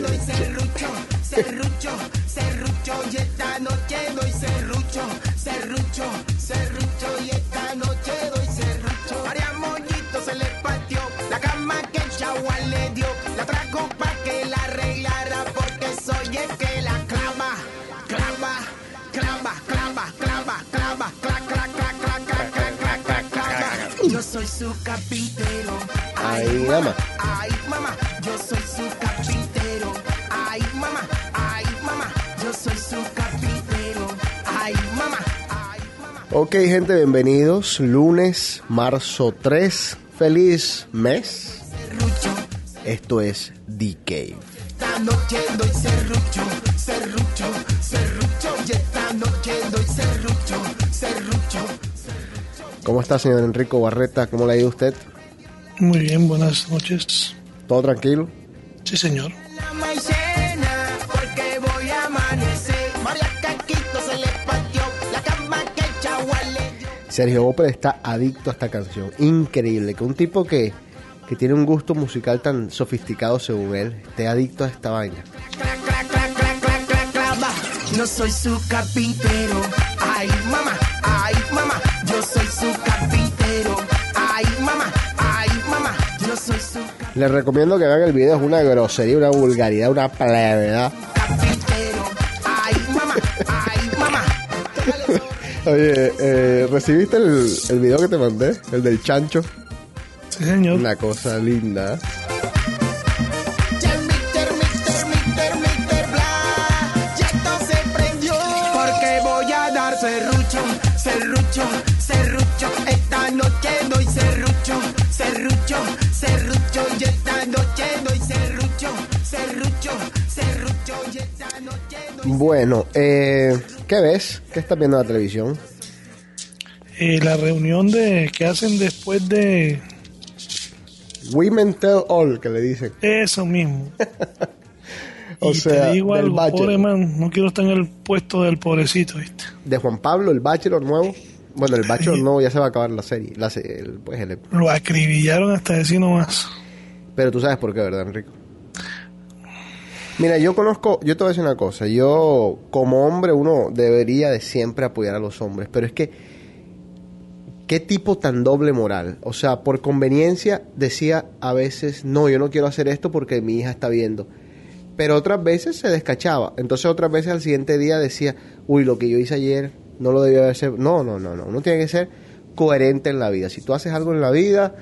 Doy serrucho, serrucho, serrucho. Y esta noche doy serrucho, serrucho, serrucho. Y esta noche doy serrucho. María Moñito se le partió la cama que el chagua le dio. La trajo pa' que la arreglara porque soy el que la clava, clava, clava, clava, clava, clava, cla, cla, cla, cla, cla, cla, cla, cla, clava. Yo soy su carpintero. Ahí, mamá, Ok, gente, bienvenidos. Lunes, marzo 3. Feliz mes. Esto es serrucho. ¿Cómo está, señor Enrico Barreta? ¿Cómo le ha ido a usted? Muy bien, buenas noches. ¿Todo tranquilo? Sí, señor. Sergio Opel está adicto a esta canción. Increíble que un tipo que, que tiene un gusto musical tan sofisticado según él esté adicto a esta vaina. No soy su carpintero. Ay, mamá, ay, mamá. Yo soy su carpintero. Ay, mamá, ay, mamá. Yo soy su Les recomiendo que vean el video. Es una grosería, una vulgaridad, una plevedad. carpintero. Ay, mamá, ay, mamá. Oye, eh, ¿recibiste el, el video que te mandé? El del chancho. Sí, señor. Una cosa linda. Ya Mister, Mister, Mister, Mister Bla, ya esto se prendió. Porque voy a dar serrucho, serrucho, serrucho. Esta noche doy serrucho, serrucho, serrucho. Y esta noche doy serrucho, Bueno, eh, ¿qué ves? ¿Qué estás viendo en la televisión? Eh, la reunión de que hacen después de Women Tell All, que le dicen. eso mismo. O y sea, te digo algo, pobre man, no quiero estar en el puesto del pobrecito, ¿viste? De Juan Pablo, el Bachelor nuevo. Bueno, el Bachelor nuevo ya se va a acabar la serie. La el- pues, el- Lo acribillaron hasta decir nomás. pero tú sabes por qué, ¿verdad, Enrico? Mira, yo conozco, yo te voy a decir una cosa. Yo, como hombre, uno debería de siempre apoyar a los hombres. Pero es que, ¿qué tipo tan doble moral? O sea, por conveniencia decía a veces, no, yo no quiero hacer esto porque mi hija está viendo. Pero otras veces se descachaba. Entonces otras veces al siguiente día decía, uy, lo que yo hice ayer no lo debía sido. No, no, no, no. Uno tiene que ser coherente en la vida. Si tú haces algo en la vida,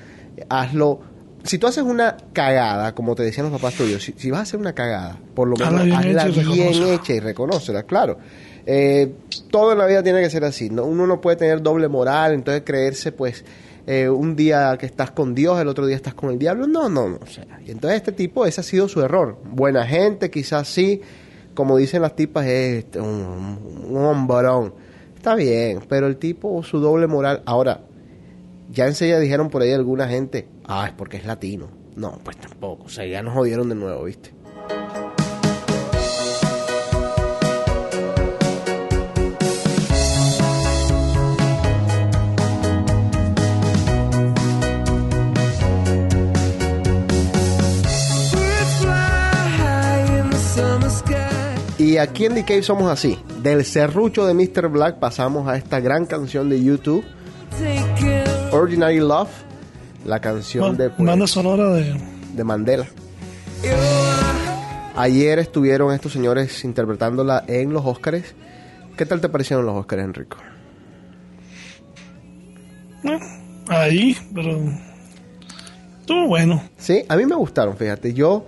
hazlo. Si tú haces una cagada, como te decían los papás tuyos, si, si vas a hacer una cagada, por lo menos Hazla bien hecha y bien reconócela. hecha y reconócela, claro. Eh, todo en la vida tiene que ser así. ¿no? Uno no puede tener doble moral, entonces creerse, pues, eh, un día que estás con Dios, el otro día estás con el diablo. No, no, no. O sea, y entonces este tipo, ese ha sido su error. Buena gente, quizás sí. Como dicen las tipas, es este, un, un hombrón. Está bien, pero el tipo, su doble moral. Ahora, ya enseguida dijeron por ahí alguna gente, ah, es porque es latino. No, pues tampoco. O sea, ya nos jodieron de nuevo, ¿viste? Y aquí en The somos así. Del serrucho de Mr. Black pasamos a esta gran canción de YouTube, Ordinary Love, la canción de, pues, Banda sonora de de Mandela. Ayer estuvieron estos señores interpretándola en los Óscares. ¿Qué tal te parecieron los Óscares, Enrico? eh, ahí, pero estuvo bueno. Sí, a mí me gustaron, fíjate. Yo,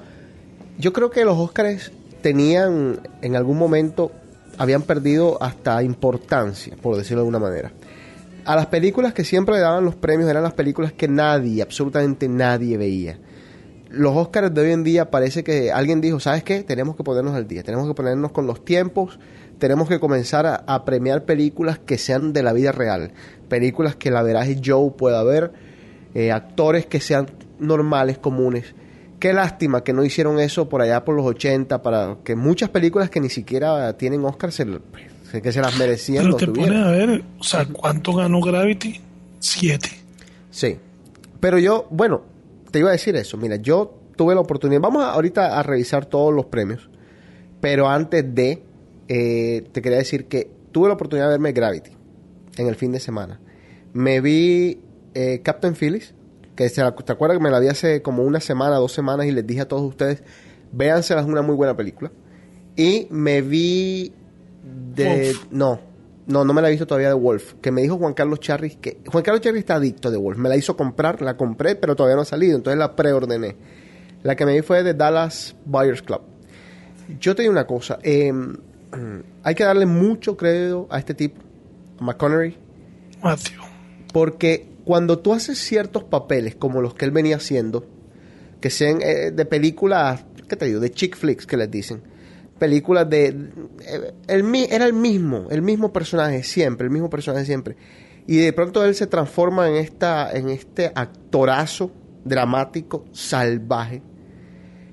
yo creo que los Óscares tenían, en algún momento, habían perdido hasta importancia, por decirlo de alguna manera. A las películas que siempre le daban los premios eran las películas que nadie, absolutamente nadie veía. Los Oscars de hoy en día parece que alguien dijo, ¿sabes qué? Tenemos que ponernos al día, tenemos que ponernos con los tiempos, tenemos que comenzar a, premiar películas que sean de la vida real, películas que la veraje Joe pueda ver, eh, actores que sean normales, comunes. Qué lástima que no hicieron eso por allá por los 80, para que muchas películas que ni siquiera tienen Oscar se, que se las merecían Pero te pones a ver, o sea, ¿cuánto ganó Gravity? Siete. Sí. Pero yo, bueno, te iba a decir eso. Mira, yo tuve la oportunidad. Vamos a- ahorita a revisar todos los premios. Pero antes de, eh, te quería decir que tuve la oportunidad de verme Gravity en el fin de semana. Me vi eh, Captain Phillips, que se, te acuerdas que me la vi hace como una semana, dos semanas y les dije a todos ustedes, véansela, es una muy buena película. Y me vi de... Wolf. No, no, no me la he visto todavía de Wolf. Que me dijo Juan Carlos Charris que... Juan Carlos Charris está adicto de Wolf. Me la hizo comprar, la compré, pero todavía no ha salido. Entonces la preordené. La que me vi fue de Dallas Buyers Club. Yo te digo una cosa. eh, hay que darle mucho crédito a este tipo, a McConaughey, Matthew. porque cuando tú haces ciertos papeles como los que él venía haciendo, que sean eh, de películas, ¿qué te digo? De chick flicks que les dicen. Películas de... eh, el, mi- era el mismo, el mismo personaje siempre, el mismo personaje siempre. Y de pronto él se transforma en, esta, en este actorazo dramático, salvaje.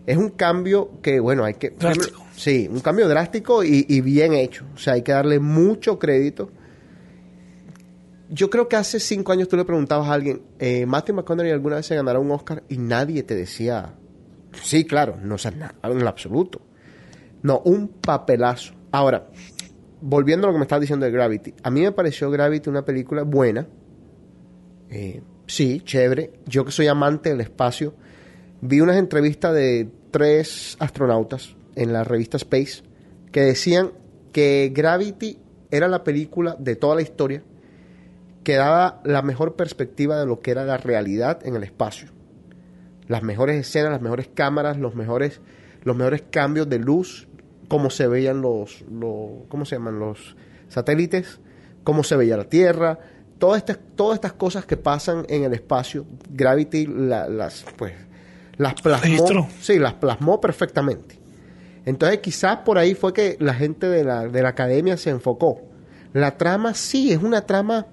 Es un cambio que, bueno, hay que... Drástico. Sí, un cambio drástico y, y bien hecho. O sea, hay que darle mucho crédito yo creo que hace cinco años tú le preguntabas a alguien, eh, Matthew McConaughey alguna vez se ganará un Oscar y nadie te decía, sí, claro, no sé nada, en lo absoluto. No, un papelazo. Ahora, volviendo a lo que me estabas diciendo de Gravity, a mí me pareció Gravity una película buena, eh, sí, chévere. Yo que soy amante del espacio, vi unas entrevistas de tres astronautas en la revista Space que decían que Gravity era la película de toda la historia que daba la mejor perspectiva de lo que era la realidad en el espacio. Las mejores escenas, las mejores cámaras, los mejores, los mejores cambios de luz, cómo se veían los, los ¿cómo se llaman? los satélites, cómo se veía la Tierra, todas estas, todas estas cosas que pasan en el espacio, Gravity la- las pues las plasmó, sí, las plasmó perfectamente. Entonces quizás por ahí fue que la gente de la, de la academia se enfocó. La trama sí, es una trama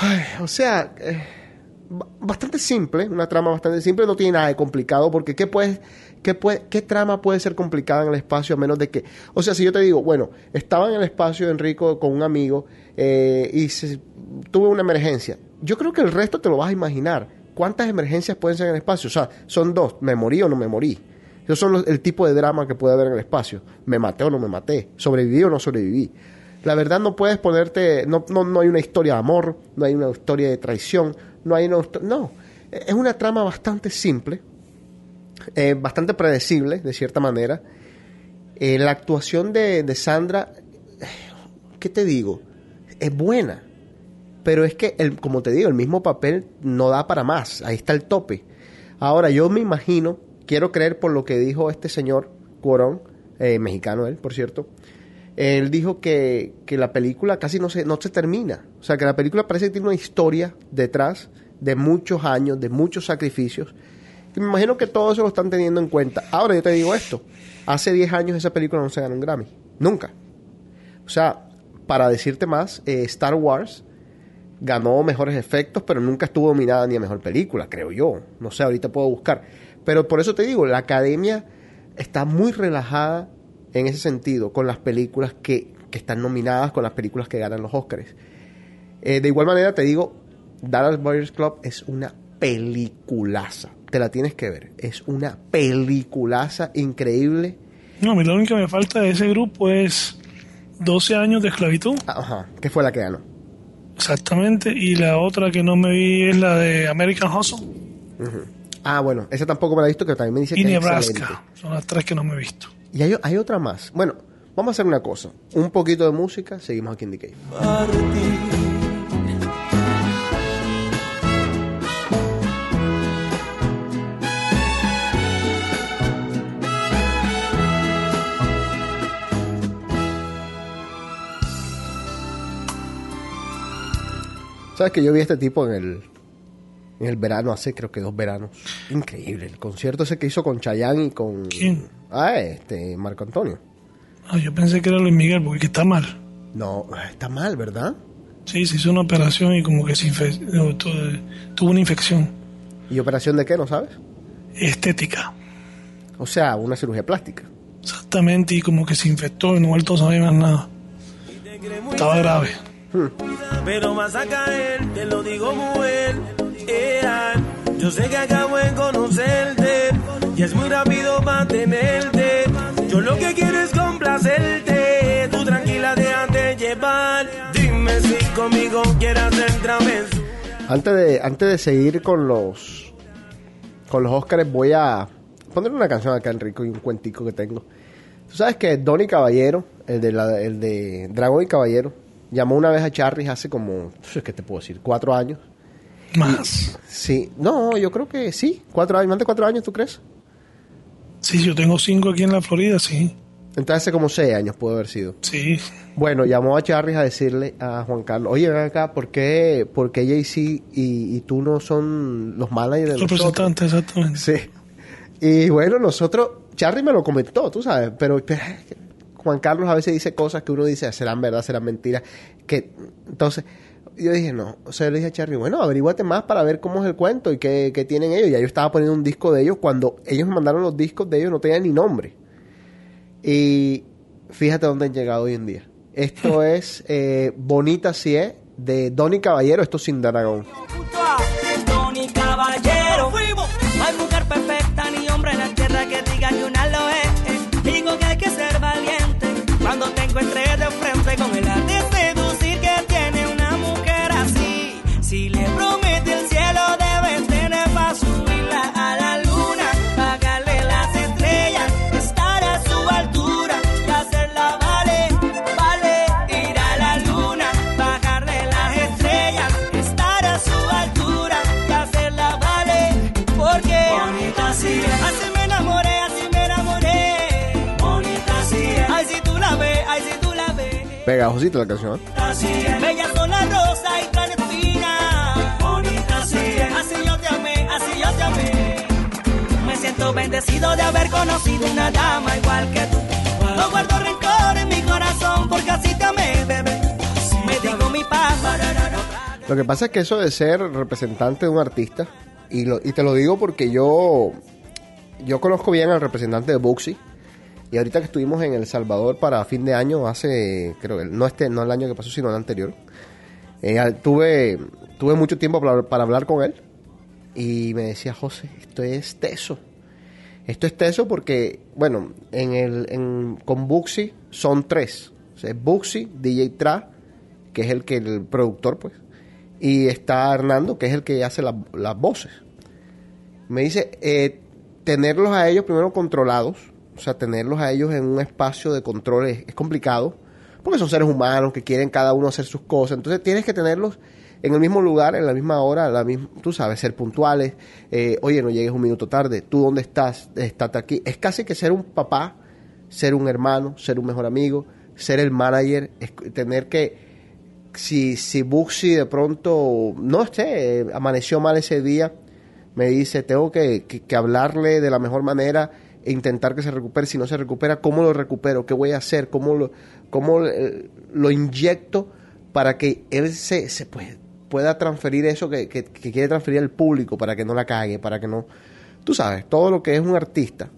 Ay, o sea, eh, ba- bastante simple, una trama bastante simple, no tiene nada de complicado, porque ¿qué, puedes, qué, ¿qué trama puede ser complicada en el espacio a menos de que... O sea, si yo te digo, bueno, estaba en el espacio Enrico con un amigo eh, y se, tuve una emergencia, yo creo que el resto te lo vas a imaginar. ¿Cuántas emergencias pueden ser en el espacio? O sea, son dos, me morí o no me morí. Esos son los- el tipo de drama que puede haber en el espacio. Me maté o no me maté. Sobreviví o no sobreviví. La verdad no puedes ponerte, no, no, no hay una historia de amor, no hay una historia de traición, no hay una... No, es una trama bastante simple, eh, bastante predecible, de cierta manera. Eh, la actuación de, de Sandra, eh, ¿qué te digo? Es buena, pero es que, el, como te digo, el mismo papel no da para más, ahí está el tope. Ahora, yo me imagino, quiero creer por lo que dijo este señor Cuarón, mexicano él, por cierto, él dijo que, que la película casi no se, no se termina. O sea, que la película parece que tiene una historia detrás de muchos años, de muchos sacrificios. Me imagino que todo eso lo están teniendo en cuenta. Ahora yo te digo esto. Hace 10 años esa película no se ganó un Grammy. Nunca. O sea, para decirte más, eh, Star Wars ganó mejores efectos, pero nunca estuvo nominada ni a mejor película, creo yo. No sé, ahorita puedo buscar. Pero por eso te digo, la academia está muy relajada en ese sentido con las películas que, que están nominadas, con las películas que ganan los Oscars. Eh, de igual manera te digo, Dallas Buyers Club es una peliculaza. Te la tienes que ver. Es una peliculaza increíble. No, a mí lo único que me falta de ese grupo es 12 años de esclavitud. Ajá, que fue la que ganó. Exactamente. Y la otra que no me vi es la de American Hustle Ah, bueno, esa tampoco me la he visto, que también me dice y que es Nebraska. excelente. Son las tres que no me he visto. Y hay, hay otra más. Bueno, vamos a hacer una cosa. Un poquito de música, seguimos aquí en The Cave. ¿Sabes que yo vi a este tipo en el, en el verano, hace creo que dos veranos? Increíble. El concierto ese que hizo con Chayanne y con... ¿Quién? Ah, este, Marco Antonio. Ah, yo pensé que era Luis Miguel, porque que está mal. No, está mal, ¿verdad? Sí, se hizo una operación y como que se infe- no, tuvo una infección ¿Y operación de qué, no sabes? estética. O sea, una cirugía plástica. Exactamente, y como que se infectó y no vuelto a saber más nada. Estaba grave. Pero vas a caer, te lo digo bien. Ea, yo sé que acabo de conocerte y es muy rápido mantenerte. Yo lo que quiero es complacerte. Tú tranquila, déjate llevar. Dime si conmigo quieres hacer travesura. Antes de, antes de seguir con los con los Óscares, voy a poner una canción acá, Enrico, y un cuentico que tengo. Tú sabes que Donny Caballero, el de, la, el de Dragón y Caballero, llamó una vez a Charris hace como, ¿qué te puedo decir? Cuatro años. Más. Sí, no, yo creo que sí, cuatro años, más de cuatro años, ¿tú crees? Sí, yo tengo cinco aquí en la Florida, sí. Entonces hace como seis años puede haber sido. Sí. Bueno, llamó a Charris a decirle a Juan Carlos, oye, ven acá, ¿por qué, por qué Jay-Z y, y tú no son los managers de nosotros? Representante, exactamente. Sí. Y bueno, nosotros, Charlie me lo comentó, tú sabes, pero, pero Juan Carlos a veces dice cosas que uno dice, serán verdad, serán mentiras. Que, entonces, yo dije, no, o sea, le dije a Charlie, bueno, averíguate más para ver cómo es el cuento y qué, qué tienen ellos. Ya yo estaba poniendo un disco de ellos, cuando ellos me mandaron los discos de ellos no tenían ni nombre. Y fíjate dónde han llegado hoy en día. Esto es eh, Bonita Si es, de Donny Caballero, esto sin dragón. Tony Caballero. Encuentres de frente con el Pegajosita la canción. Así es. Bellas son las rosas y clandestinas. Bonita así es. Así yo te amé, así yo te amé. Me siento bendecido de haber conocido una dama igual que tú. No guardo rencor en mi corazón porque así te amé, bebé. Me digo mi paz. Lo que pasa es que eso de ser representante de un artista, y, lo- y te lo digo porque yo, yo conozco bien al representante de Buxi, y ahorita que estuvimos en El Salvador para fin de año, hace, creo no este, no el año que pasó, sino el anterior, eh, tuve, tuve mucho tiempo para, hablar con él, y me decía, José, esto es teso. Esto es teso porque, bueno, en el, en, con Buxi son tres. Buxi, DJ Tra, que es el que el productor, pues, y está Hernando, que es el que hace la- las voces. Me dice, eh, tenerlos a ellos primero controlados, o sea, tenerlos a ellos en un espacio de control es, es complicado, porque son seres humanos que quieren cada uno hacer sus cosas, entonces tienes que tenerlos en el mismo lugar, en la misma hora, la misma, tú sabes, ser puntuales, eh, oye, no llegues un minuto tarde, tú dónde estás, estate aquí, es casi que ser un papá, ser un hermano, ser un mejor amigo, ser el manager, es tener que si, si Buxi de pronto, no sé, eh, amaneció mal ese día, me dice, tengo que- que hablarle de la mejor manera e intentar que se recupere. Si no se recupera, ¿cómo lo recupero? ¿Qué voy a hacer? ¿Cómo lo, cómo, eh, lo inyecto para que él se, pueda transferir eso que, quiere transferir al público para que no la cague, para que no... Tú sabes, todo lo que es un artista,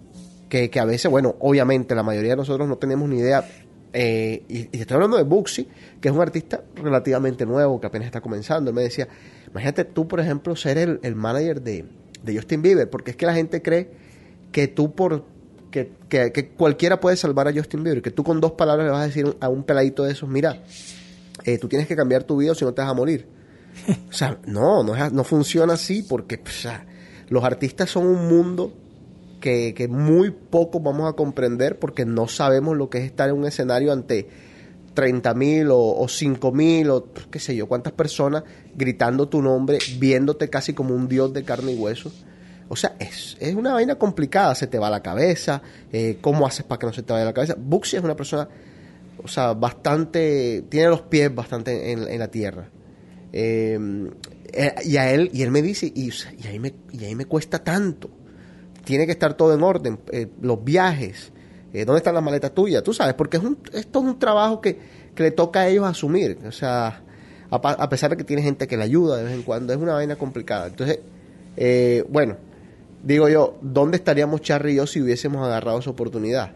que, a veces, bueno, obviamente la mayoría de nosotros no tenemos ni idea. eh, y, estoy hablando de Buxi, que es un artista relativamente nuevo, que apenas está comenzando. Él me decía, imagínate tú, por ejemplo, ser el, manager de Justin Bieber, porque es que la gente cree que tú por... Que, que, que cualquiera puede salvar a Justin Bieber, que tú con dos palabras le vas a decir a un peladito de esos, mira, eh, tú tienes que cambiar tu vida o si no te vas a morir. O sea, no, no, es- no funciona así porque o sea, los artistas son un mundo que, que muy poco vamos a comprender porque no sabemos lo que es estar en un escenario ante 30 mil o, o 5 mil o qué sé yo, cuántas personas gritando tu nombre, viéndote casi como un dios de carne y hueso. O sea, es, es una vaina complicada, se te va la cabeza, eh, ¿cómo haces para que no se te vaya la cabeza? Buxi es una persona, o sea, bastante, tiene los pies bastante en, en la tierra. Eh, eh, y a él, y él me dice, y, y ahí me, y ahí me cuesta tanto. Tiene que estar todo en orden, eh, los viajes, eh, ¿dónde están las maletas tuyas? Tú sabes, porque es, un, esto es un trabajo que, que le toca a ellos asumir. O sea, a, a pesar de que tiene gente que le ayuda de vez en cuando, es una vaina complicada. Entonces, eh, bueno, digo yo, ¿dónde estaríamos Charry y yo si hubiésemos agarrado esa oportunidad?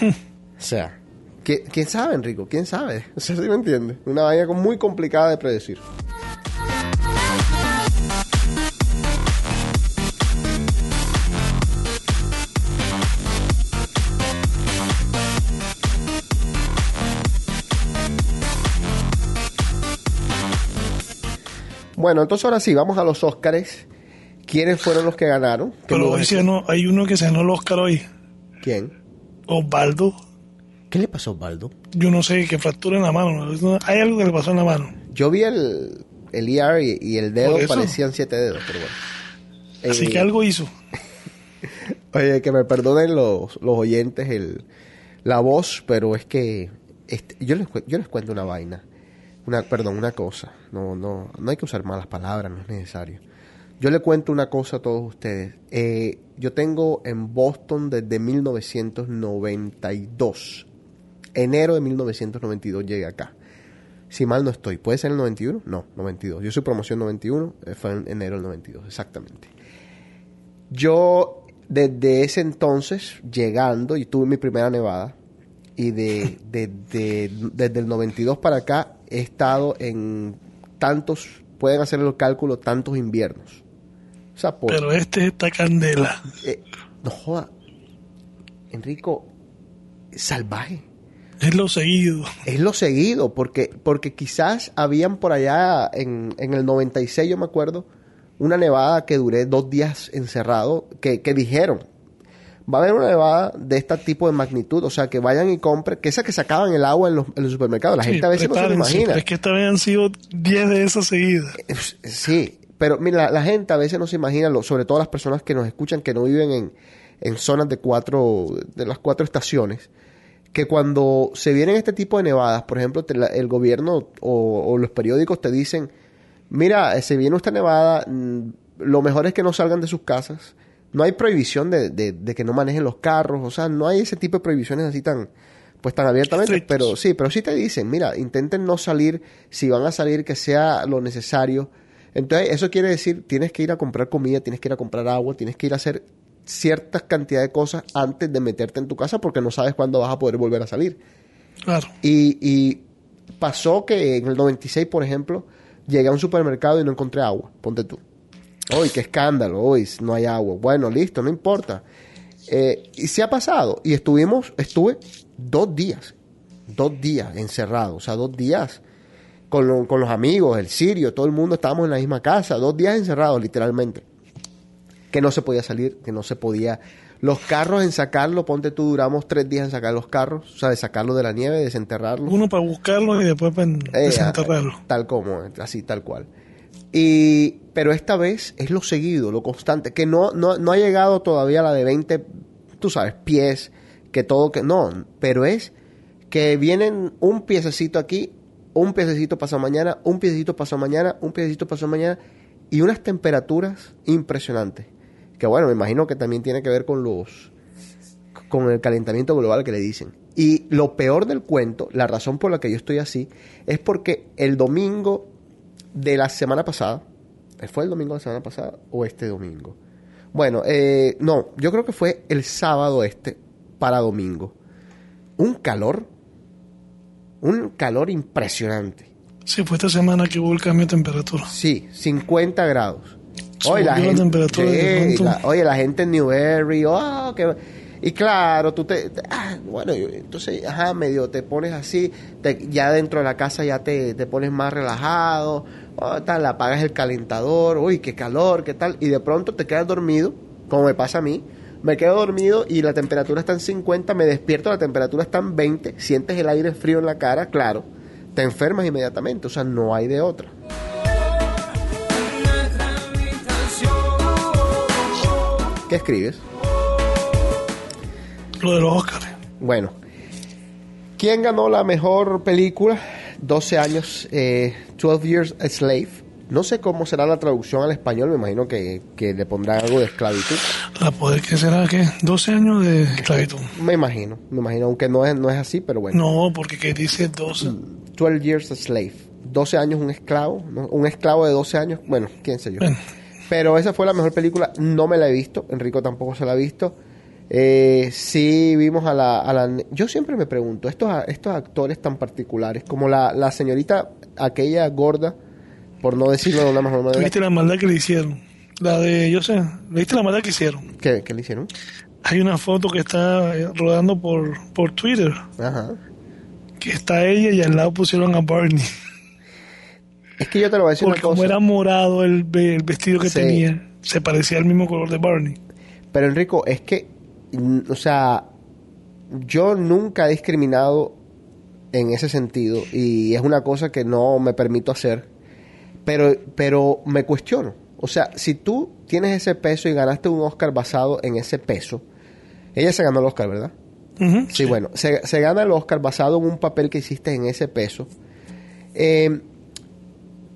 o sea, ¿qui- ¿quién sabe, Enrico? ¿Quién sabe? O sea, ¿sí me entiendes? Una vaina muy complicada de predecir. Bueno, entonces ahora sí, vamos a los Óscares. ¿Quiénes fueron los que ganaron? ¿Qué Pero hoy sí no, hay uno que se ganó el Oscar hoy. ¿Quién? Osvaldo. ¿Qué le pasó a Osvaldo? Yo no sé, que fractura en la mano. ¿no? Hay algo que le pasó en la mano. Yo vi el, el ER y, y el dedo parecían siete dedos, pero bueno. Así Eh, que algo hizo. Oye, que me perdonen los, los oyentes el, la voz, pero es que este, yo, les, yo les cuento una vaina. Una, perdón, una cosa. No, no, no hay que usar malas palabras, no es necesario. Yo le cuento una cosa a todos ustedes. Eh, yo tengo en Boston desde 1992. Enero de 1992 llegué acá. Si mal no estoy. ¿Puede ser el 91? No, 92. Yo soy promoción 91, eh, fue en enero del 92, exactamente. Yo, desde ese entonces, llegando, y tuve mi primera nevada, y de, de- de- desde el 92 para acá he estado en tantos, pueden hacer el cálculo, tantos inviernos. O sea, por, Pero este es esta candela. eh, no joda, Enrico, salvaje. Es lo seguido. Es lo seguido, porque, porque quizás habían por allá en, en el 96, yo me acuerdo, una nevada que duré dos días encerrado, que, que dijeron, va a haber una nevada de este tipo de magnitud, o sea, que vayan y compren, que esa que sacaban el agua en los, en los supermercados, la gente a veces no se lo imagina. Es que esta vez han sido 10 de esas seguidas. Sí, pero mira, la, la gente a veces no se imagina, lo- sobre todo las personas que nos escuchan, que no viven en, en zonas de cuatro, de las cuatro estaciones, que cuando se vienen este tipo de nevadas, por ejemplo, te la- el gobierno o, o los periódicos te dicen, mira, eh, se viene esta nevada, mm, lo mejor es que no salgan de sus casas. No hay prohibición de, de- de que no manejen los carros, o sea, no hay ese tipo de prohibiciones así tan, pues tan abiertamente, Estrictos. pero sí, pero sí te dicen, mira, intenten no salir, si van a salir, que sea lo necesario. Entonces, eso quiere decir, tienes que ir a comprar comida, tienes que ir a comprar agua, tienes que ir a hacer ciertas cantidad de cosas antes de meterte en tu casa porque no sabes cuándo vas a poder volver a salir. Claro. Y, y pasó que en el 96, por ejemplo, llegué a un supermercado y no encontré agua. Ponte tú. Uy, qué escándalo, uy, no hay agua. Bueno, listo, no importa. Eh, y se ha pasado. Y estuvimos, estuve dos días, dos días encerrado, o sea, dos días con, lo- con los amigos, el sirio, todo el mundo estábamos en la misma casa, dos días encerrados, literalmente. Que no se podía salir, que no se podía. Los carros en sacarlo, ponte tú, duramos tres días en sacar los carros, o sea, de sacarlo de la nieve, desenterrarlo. Uno para buscarlo y después para Eh, desenterrarlo. ah, tal como, así, tal cual. Y, pero esta vez es lo seguido, lo constante, que no, no, no ha llegado todavía a la de 20, tú sabes, pies, que todo, que no, pero es que vienen un piececito aquí, un piececito pasa mañana, un piececito pasa mañana, un piececito pasa mañana, y unas temperaturas impresionantes. Que bueno, me imagino que también tiene que ver con los, con el calentamiento global que le dicen. Y lo peor del cuento, la razón por la que yo estoy así, es porque el domingo de la semana pasada, ¿fue el domingo de la semana pasada o este domingo? Bueno, eh, no, yo creo que fue el sábado este para domingo. Un calor, un calor impresionante. Sí, fue esta semana que hubo el cambio de temperatura. Sí, 50 grados. La temperatura sí, la- oye, la gente en Newberry, oh, que- y claro, tú te, te- ah, bueno, entonces, ajá, medio te pones así, te- ya dentro de la casa ya te, te pones más relajado, oh, tal, apagas el calentador, uy, qué calor, qué tal, y de pronto te quedas dormido, como me pasa a mí, me quedo dormido y la temperatura está en 50, me despierto, la temperatura está en 20, sientes el aire frío en la cara, claro, te enfermas inmediatamente, o sea, no hay de otra. ¿Qué escribes? Lo de los Óscares. Bueno, ¿quién ganó la mejor película? 12 años, eh, 12 Years a Slave. No sé cómo será la traducción al español, me imagino que, que le pondrán algo de esclavitud. La poder que será que 12 años de esclavitud. Me imagino, me imagino, aunque no es, no es así, pero bueno. No, porque que dice 12. 12 Years a Slave. 12 años un esclavo, ¿no? un esclavo de 12 años, bueno, quién sé yo. Bueno. Pero esa fue la mejor película, no me la he visto, Enrico tampoco se la ha visto. Eh, sí vimos a la, a la... Yo siempre me pregunto, estos, a- estos actores tan particulares, como la, la señorita, aquella gorda, por no decirlo de una mejor manera, ¿Viste la maldad que le hicieron? La de, yo sé, ¿viste la maldad que hicieron? ¿qué, qué le hicieron? Hay una foto que está eh, rodando por, por Twitter, Ajá. que está ella y al lado pusieron a Barney. Es que yo te lo voy a decir Porque una como cosa. era morado el, el vestido que Sí. tenía, se parecía al mismo color de Barney. Pero Enrico, es que, o sea, yo nunca he discriminado en ese sentido y es una cosa que no me permito hacer, pero, pero me cuestiono. O sea, si tú tienes ese peso y ganaste un Oscar basado en ese peso, ella se ganó el Oscar, ¿verdad? Sí, bueno, se, se gana el Oscar basado en un papel que hiciste en ese peso. Eh,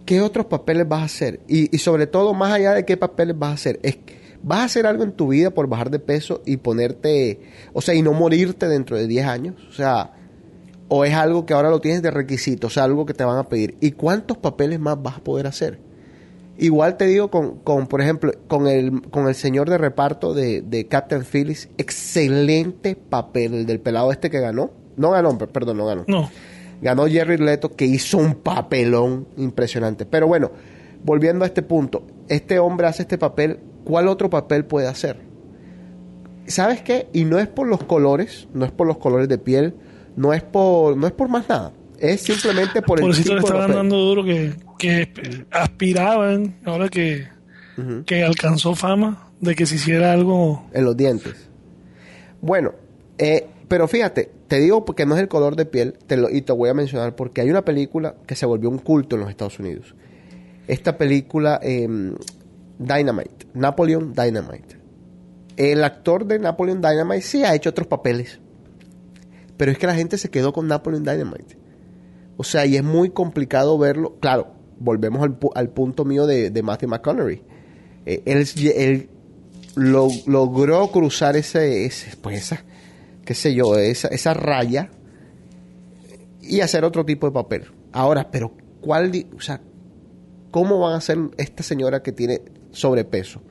¿Qué otros papeles vas a hacer? Y, y sobre todo, más allá de qué papeles vas a hacer, es, ¿vas a hacer algo en tu vida por bajar de peso y ponerte, o sea, y no morirte dentro de 10 años? O sea, o es algo que ahora lo tienes de requisito, o sea, algo que te van a pedir. ¿Y cuántos papeles más vas a poder hacer? Igual te digo con, con por ejemplo, con el, con el señor de reparto de, de Captain Phillips, excelente papel, el del pelado este que ganó. No ganó, per- perdón, no ganó. No, Ganó Jerry Leto, que hizo un papelón impresionante. Pero bueno, volviendo a este punto, este hombre hace este papel, ¿cuál otro papel puede hacer? ¿Sabes qué? Y no es por los colores, no es por los colores de piel, no es por, no es por más nada. Es simplemente por el tipo le estaban dando duro que, que aspiraban, ahora que, que alcanzó fama, de que se hiciera algo... en los dientes. Bueno, eh, pero fíjate, te digo porque no es el color de piel, te lo, y te voy a mencionar porque hay una película que se volvió un culto en los Estados Unidos. Esta película, eh, Dynamite, Napoleon Dynamite. El actor de Napoleon Dynamite sí ha hecho otros papeles, pero es que la gente se quedó con Napoleon Dynamite. O sea, y es muy complicado verlo. Claro, volvemos al, al punto mío de, Matthew McConaughey. Eh, él, lo- logró cruzar ese, ese, pues esa, qué sé yo, esa, esa raya y hacer otro tipo de papel. Ahora, pero ¿cuál, o sea, cómo van a hacer esta señora que tiene sobrepeso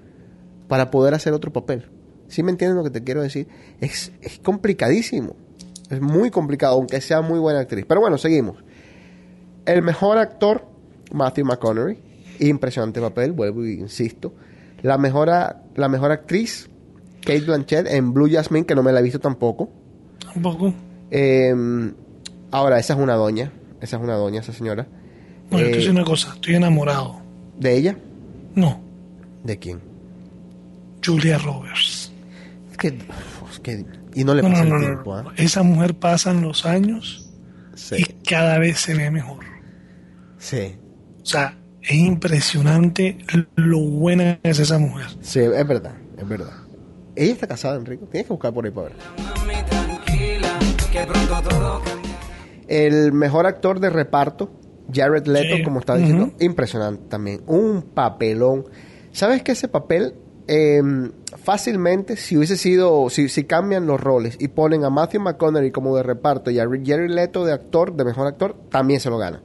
para poder hacer otro papel? ¿Sí me entienden lo que te quiero decir? Es, es complicadísimo. Es muy complicado, aunque sea muy buena actriz. Pero bueno, seguimos. El mejor actor, Matthew McConaughey. Impresionante papel, vuelvo y insisto. La mejor, la mejor actriz, Kate Blanchett, en Blue Jasmine, que no me la he visto tampoco. Un poco. Eh, ahora, esa es una doña. Esa es una doña, esa señora. Bueno, Eh, te digo una cosa, estoy enamorado. ¿De ella? No, ¿De quién? Julia Roberts. Es que, es que- y no le pasa no, no, el tiempo. ¿ah? Esa mujer pasan los años Sí, y cada vez se ve mejor. sí, O sea, es impresionante lo buena que es esa mujer. sí, es verdad, es verdad. Ella está casada, Enrico. Tienes que buscar por ahí para ver. El mejor actor de reparto, Jared Leto, Sí. como estaba diciendo, impresionante también. Un papelón. ¿Sabes que ese papel eh, fácilmente, si hubiese sido, si, si cambian los roles y ponen a Matthew McConaughey como de reparto y a Jared Leto de actor, de mejor actor, también se lo gana.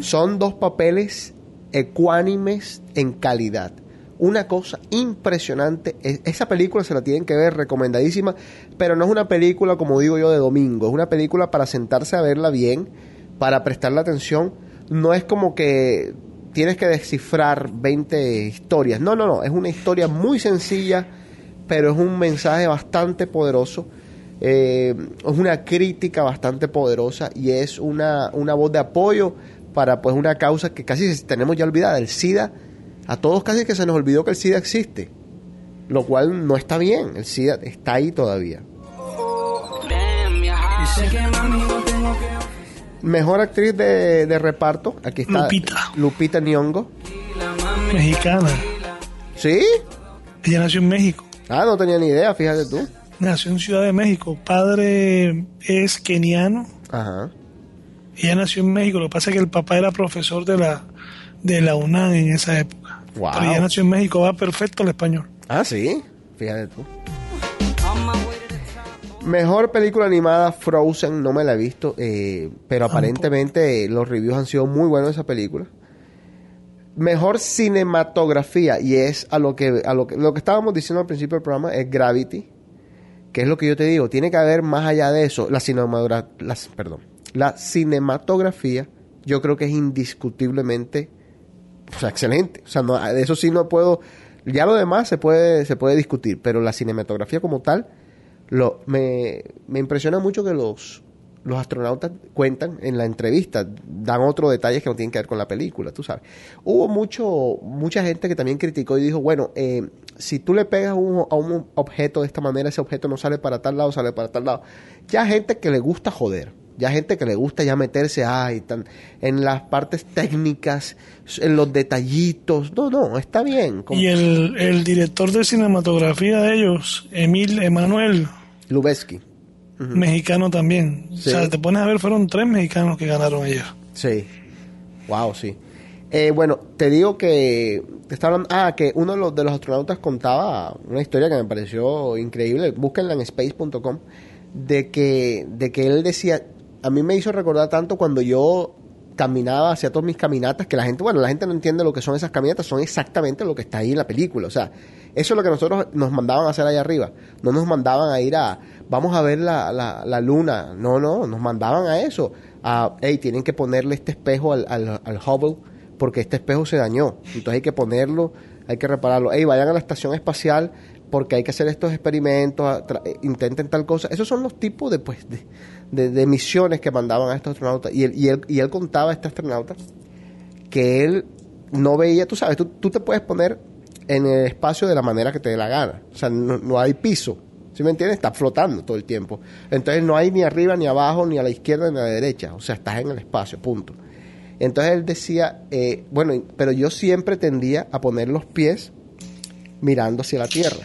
Son dos papeles ecuánimes en calidad. Una cosa impresionante. Esa película se la tienen que ver, recomendadísima, pero no es una película, como digo yo, de domingo. Es una película para sentarse a verla bien, para prestarle atención. No es como que tienes que descifrar 20 historias. No, no, no. Es una historia muy sencilla, pero es un mensaje bastante poderoso. Eh, es una crítica bastante poderosa y es una, una voz de apoyo para pues una causa que casi tenemos ya olvidada, el SIDA. A todos casi que se nos olvidó que el SIDA existe, lo cual no está bien, el SIDA está ahí todavía. Mejor actriz de, de reparto, aquí está Lupita. Lupita Nyong'o. Mexicana. ¿Sí? Ella nació en México. Ah, no tenía ni idea, fíjate tú. Nació en Ciudad de México. Padre es keniano Ajá. Ella nació en México, lo que pasa es que el papá era profesor de la, de la UNAM en esa época. Wow. Pero ella nació en México, va perfecto el español. Ah, sí. Fíjate tú. Mejor película animada, Frozen, no me la he visto, eh, pero aparentemente los reviews han sido muy buenos de esa película. Mejor cinematografía, y es a lo que, a lo que, lo que estábamos diciendo al principio del programa, es Gravity, que es lo que yo te digo, tiene que haber más allá de eso, la cinematografía, perdón, la cinematografía, yo creo que es indiscutiblemente, o sea, excelente, o sea, no, de eso sí no puedo, ya lo demás se puede, se puede discutir, pero la cinematografía como tal, lo, me, me impresiona mucho que los, los astronautas cuentan en la entrevista, dan otros detalles que no tienen que ver con la película, tú sabes. Hubo mucho, mucha gente que también criticó y dijo, bueno, eh, si tú le pegas un- a un objeto de esta manera, ese objeto no sale para tal lado, sale para tal lado. Ya gente que le gusta joder, ya gente que le gusta ya meterse ay, tan, en las partes técnicas, en los detallitos. No, no, está bien. como- Y el, el director de cinematografía de ellos, Emil Emanuel, Lubeski. mexicano también. Sí. O sea, te pones a ver, fueron tres mexicanos que ganaron ayer. Sí. Wow, sí. Eh, bueno, te digo que te hablando, ah, que uno de los, de los astronautas contaba una historia que me pareció increíble. Búsquenla en space.com de que de que él decía, a mí me hizo recordar tanto cuando yo caminaba hacia todas mis caminatas que la gente, bueno, la gente no entiende lo que son esas caminatas, son exactamente lo que está ahí en la película, o sea, eso es lo que nosotros nos mandaban a hacer allá arriba, no nos mandaban a ir a, vamos a ver la, la, la luna, no, no, nos mandaban a eso, a, hey, tienen que ponerle este espejo al, al, al Hubble porque este espejo se dañó, entonces hay que ponerlo, hay que repararlo, hey, vayan a la estación espacial porque hay que hacer estos experimentos, eh, intenten tal cosa, esos son los tipos de, pues, de, de, misiones que mandaban a estos astronautas, y él, y él, y él contaba a este astronauta que él no veía, tú sabes, tú, tú te puedes poner en el espacio de la manera que te dé la gana. O sea, no, no hay piso. ¿Sí me entiendes? Está flotando todo el tiempo. Entonces no hay ni arriba, ni abajo, ni a la izquierda, ni a la derecha. O sea, estás en el espacio, punto. Entonces él decía, eh, bueno, pero yo siempre tendía a poner los pies mirando hacia la tierra.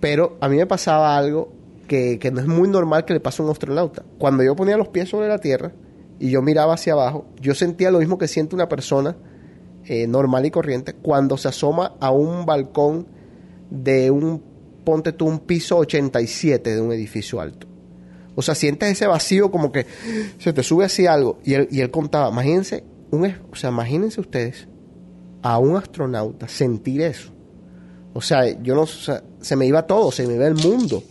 Pero a mí me pasaba algo que, que no es muy normal que le pase a un astronauta. Cuando yo ponía los pies sobre la tierra y yo miraba hacia abajo, yo sentía lo mismo que siente una persona eh, normal y corriente cuando se asoma a un balcón de un, ponte tú, un piso 87 de un edificio alto. O sea, sientes ese vacío como que se te sube así algo. Y él, y él contaba, imagínense, un, o sea, imagínense ustedes a un astronauta sentir eso. O sea, yo no, o sea, se me iba todo, se me iba el mundo.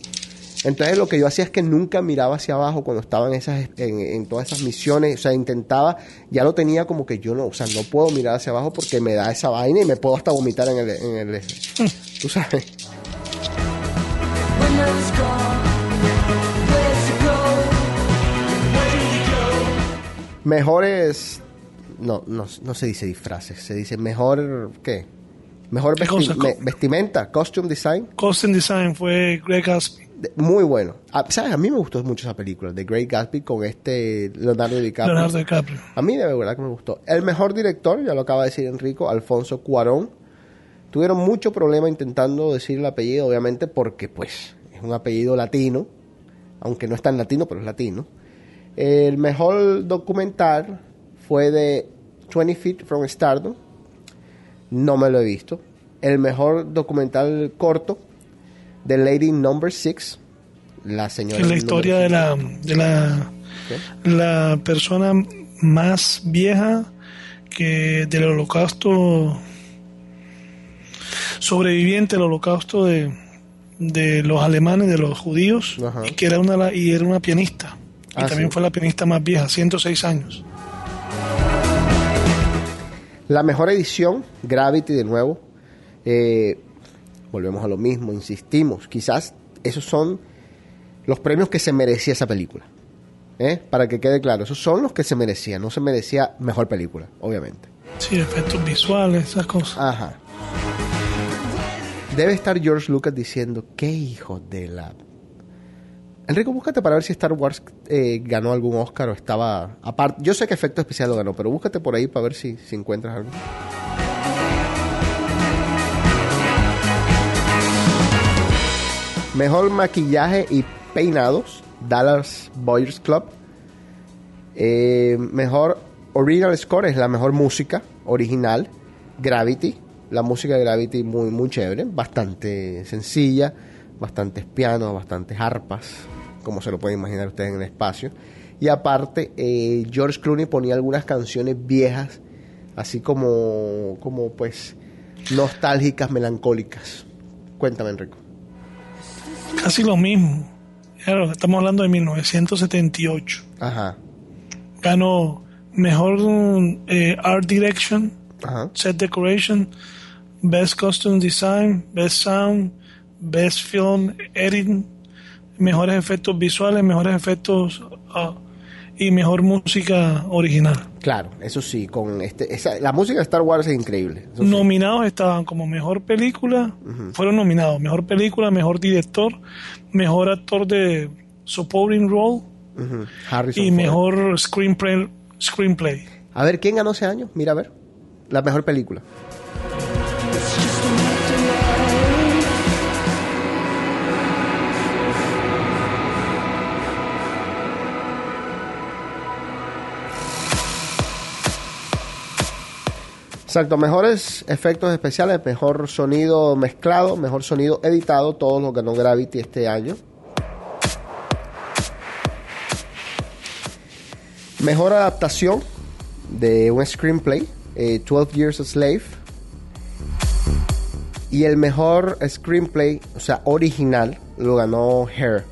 Entonces lo que yo hacía es que nunca miraba hacia abajo cuando estaba en esas, en, en todas esas misiones. O sea, intentaba, ya lo tenía como que yo no, o sea, no puedo mirar hacia abajo porque me da esa vaina y me puedo hasta vomitar en el, en el, tú sabes. Mejores, no, no, no se dice disfraces, se dice mejor, ¿qué? Mejor ¿Qué vesti- cosa? me- vestimenta, costume design. Costume Design fue Greg Gatsby. Muy bueno. Ah, ¿Sabes? A mí me gustó mucho esa película, The Great Gatsby, con este Leonardo DiCaprio. Leonardo DiCaprio. A mí de verdad que me gustó. El mejor director, ya lo acaba de decir Enrico, Alfonso Cuarón. Tuvieron mucho problema intentando decir el apellido, obviamente, porque pues es un apellido latino, aunque no es tan latino, pero es latino. El mejor documental fue de 20 Feet from Stardom. No me lo he visto. El mejor documental corto de Lady Number Six, la señora. Es la historia de la, de la, la persona más vieja que del holocausto sobreviviente del holocausto de, de los alemanes, de los judíos, Ajá. y que era una, y era una pianista. Y Ah, también sí. fue la pianista más vieja, 106 años. La mejor edición, Gravity de nuevo. Eh, volvemos a lo mismo, insistimos. Quizás esos son los premios que se merecía esa película. ¿Eh? Para que quede claro, esos son los que se merecía. No se merecía mejor película, obviamente. Sí, efectos visuales, esas cosas. Ajá. Debe estar George Lucas diciendo, qué hijo de la... Enrico, búscate para ver si Star Wars eh, ganó algún Oscar o estaba... aparte Yo sé que Efecto Especial lo ganó, pero búscate por ahí para ver si, si encuentras algo. Mejor maquillaje y peinados, Dallas Boyers Club. Eh, mejor original score es la mejor música original. Gravity, la música de Gravity muy muy chévere, bastante sencilla, bastantes pianos, bastantes arpas, como se lo pueden imaginar ustedes en el espacio. Y aparte, eh, George Clooney ponía algunas canciones viejas, así como, como pues nostálgicas, melancólicas. Cuéntame, Enrico. Casi lo mismo. Claro, estamos hablando de 1978. Ajá, Ganó mejor eh, art direction, ajá. set decoration, best costume design, best sound, best film editing, mejores efectos visuales, mejores efectos ah, y mejor música original. Claro, eso sí, con este, esa, la música de Star Wars es increíble. sí. Nominados estaban como mejor película, fueron nominados mejor película, mejor director, mejor actor de supporting role y Ford. mejor screenplay. screenplay. A ver, ¿quién ganó ese año? Mira, a ver. La mejor película. Exacto, mejores efectos especiales, mejor sonido mezclado, mejor sonido editado, todo lo ganó Gravity este año. Mejor adaptación de un screenplay, eh, 12 Years a Slave. Y el mejor screenplay, o sea, original, lo ganó Hair.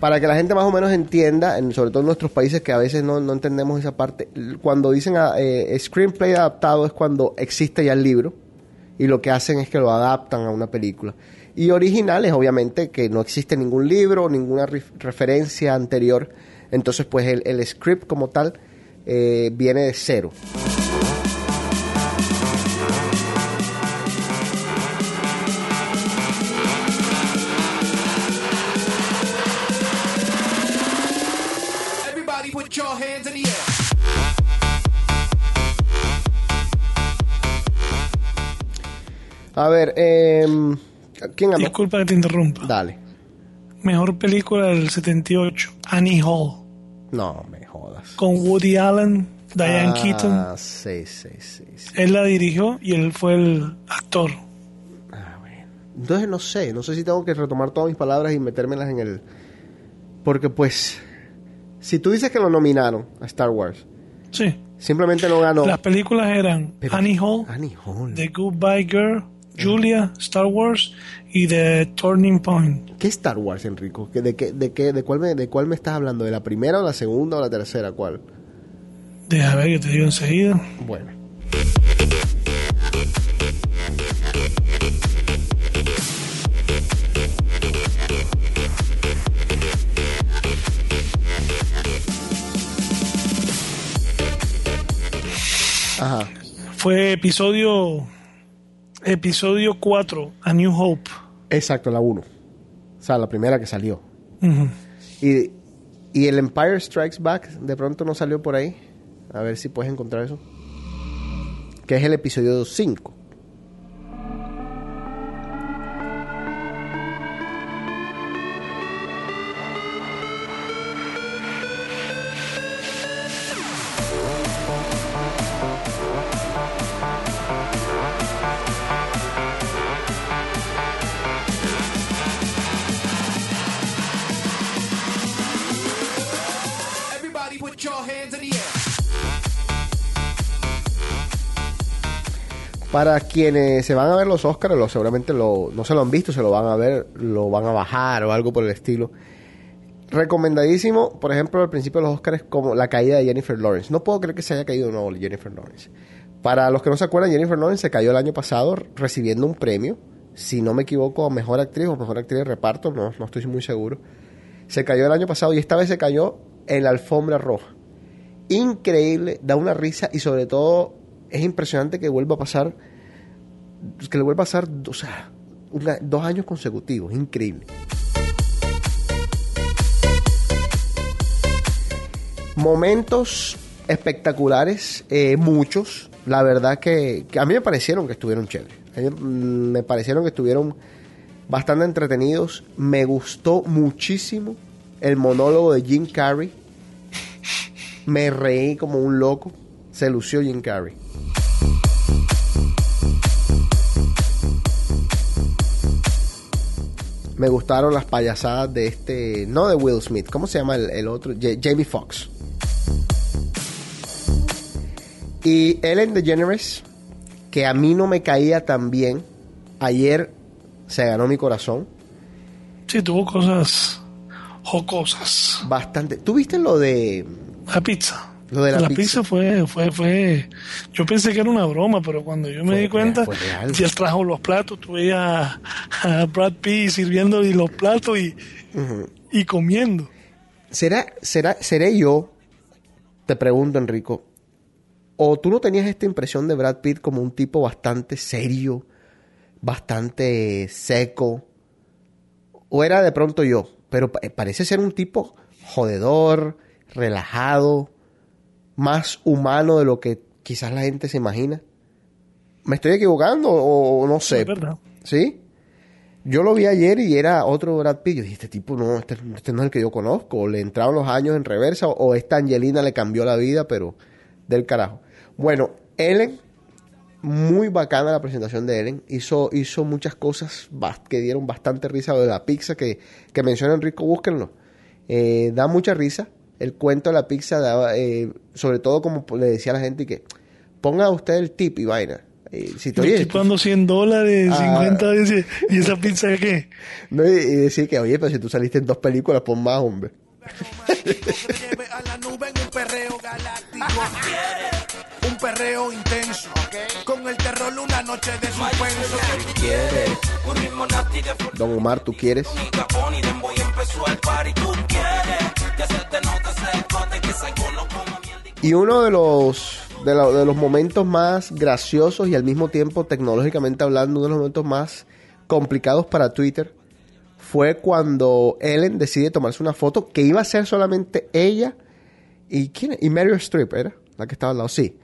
Para que la gente más o menos entienda, en- sobre todo en nuestros países que a veces no, entendemos esa parte, cuando dicen ah, eh, screenplay adaptado es cuando existe ya el libro y lo que hacen es que lo adaptan a una película. Y original es obviamente que no existe ningún libro, ninguna ref- referencia anterior, entonces pues el, el script como tal eh, viene de cero. A ver, em, ¿quién ganó? Disculpa que te interrumpa. Dale. Mejor película del 78, Annie Hall, No, me jodas. con Woody Allen, Diane Ah, Keaton. Sí, sí, sí, sí. Él la dirigió y él fue el actor. Ah, bueno. Entonces no sé, no sé si tengo que retomar todas mis palabras y metérmelas en el... Porque pues, si tú dices que lo nominaron a Star Wars, Sí. simplemente no ganó... Las películas eran Pero- Annie Hall, Annie Hall. The Goodbye Girl, Julia, Star Wars y The Turning Point. ¿Qué Star Wars, Enrico? ¿Qué- ¿De, qué, de, qué, de, cuál me, ¿De cuál me estás hablando? ¿De la primera o la segunda o la tercera? ¿Cuál? Deja ver que te digo enseguida. Bueno. Ajá. Fue episodio episodio 4, A New Hope. Exacto, la 1. O sea, la primera que salió. Y, y el Empire Strikes Back de pronto no salió por ahí. A ver si puedes encontrar eso. Que es el episodio 5. Para quienes se van a ver los Oscars, lo, seguramente lo, no se lo han visto, se lo van a ver, lo van a bajar o algo por el estilo. Recomendadísimo, por ejemplo, al principio de los Oscars, como la caída de Jennifer Lawrence. No puedo creer que se haya caído nuevo Jennifer Lawrence. Para los que no se acuerdan, Jennifer Lawrence se cayó el año pasado recibiendo un premio, si no me equivoco, a mejor actriz o mejor actriz de reparto, no, no estoy muy seguro. Se cayó el año pasado y esta vez se cayó en la alfombra roja. Increíble, da una risa y sobre todo es impresionante que vuelva a pasar, que le vuelva a pasar, o sea, dos años consecutivos, increíble. Momentos espectaculares, eh, muchos. La verdad que, que a mí me parecieron que estuvieron chéveres. A mí, mm, me parecieron que estuvieron bastante entretenidos. Me gustó muchísimo el monólogo de Jim Carrey. Me reí como un loco. Se lució Jim Carrey. Me gustaron las payasadas de este, no de Will Smith, ¿cómo se llama el, el otro? Ja- Jamie Foxx. Y Ellen DeGeneres, que a mí no me caía tan bien, ayer se ganó mi corazón. Sí, tuvo cosas jocosas. Bastante. ¿Tú viste lo de La pizza. Lo de la pizza. pizza. fue, fue, fue. Yo pensé que era una broma, pero cuando yo me Fue di cuenta, y él trajo los platos, veías a, a Brad Pitt sirviendo y los platos y, y comiendo. ¿Será, será, seré yo? Te pregunto, Enrico. ¿O tú no tenías esta impresión de Brad Pitt como un tipo bastante serio, bastante seco? ¿O era de pronto yo? Pero pa- parece ser un tipo jodedor, relajado, más humano de lo que quizás la gente se imagina. ¿Me estoy equivocando o, no sé? Es verdad. ¿Sí? Yo lo vi ayer y era otro Brad Pitt. Yo dije, este tipo no, este, este no es el que yo conozco. O le entraron los años en reversa o, o esta Angelina le cambió la vida, pero del carajo. Bueno, Ellen, muy bacana la presentación de Ellen. Hizo, hizo muchas cosas que dieron bastante risa. De la pizza que, que menciona Enrico, búsquenlo. Eh, da mucha risa. El cuento de la pizza, daba, eh, sobre todo como le decía a la gente que ponga usted el tip y vaina. Eh, si te Yo oye, estoy dando 100 dólares, Ah. 50 veces, y esa pizza qué? No, y, y decir que, oye, pero si tú saliste en dos películas, pon más, hombre. un perreo intenso. Con el terror una noche de suspenso. De Don Omar, ¿tú quieres? Y uno de los, de, lo- de los momentos más graciosos y al mismo tiempo tecnológicamente hablando, uno de los momentos más complicados para Twitter fue cuando Ellen decide tomarse una foto que iba a ser solamente ella y quién y Meryl Streep era la que estaba al lado, sí.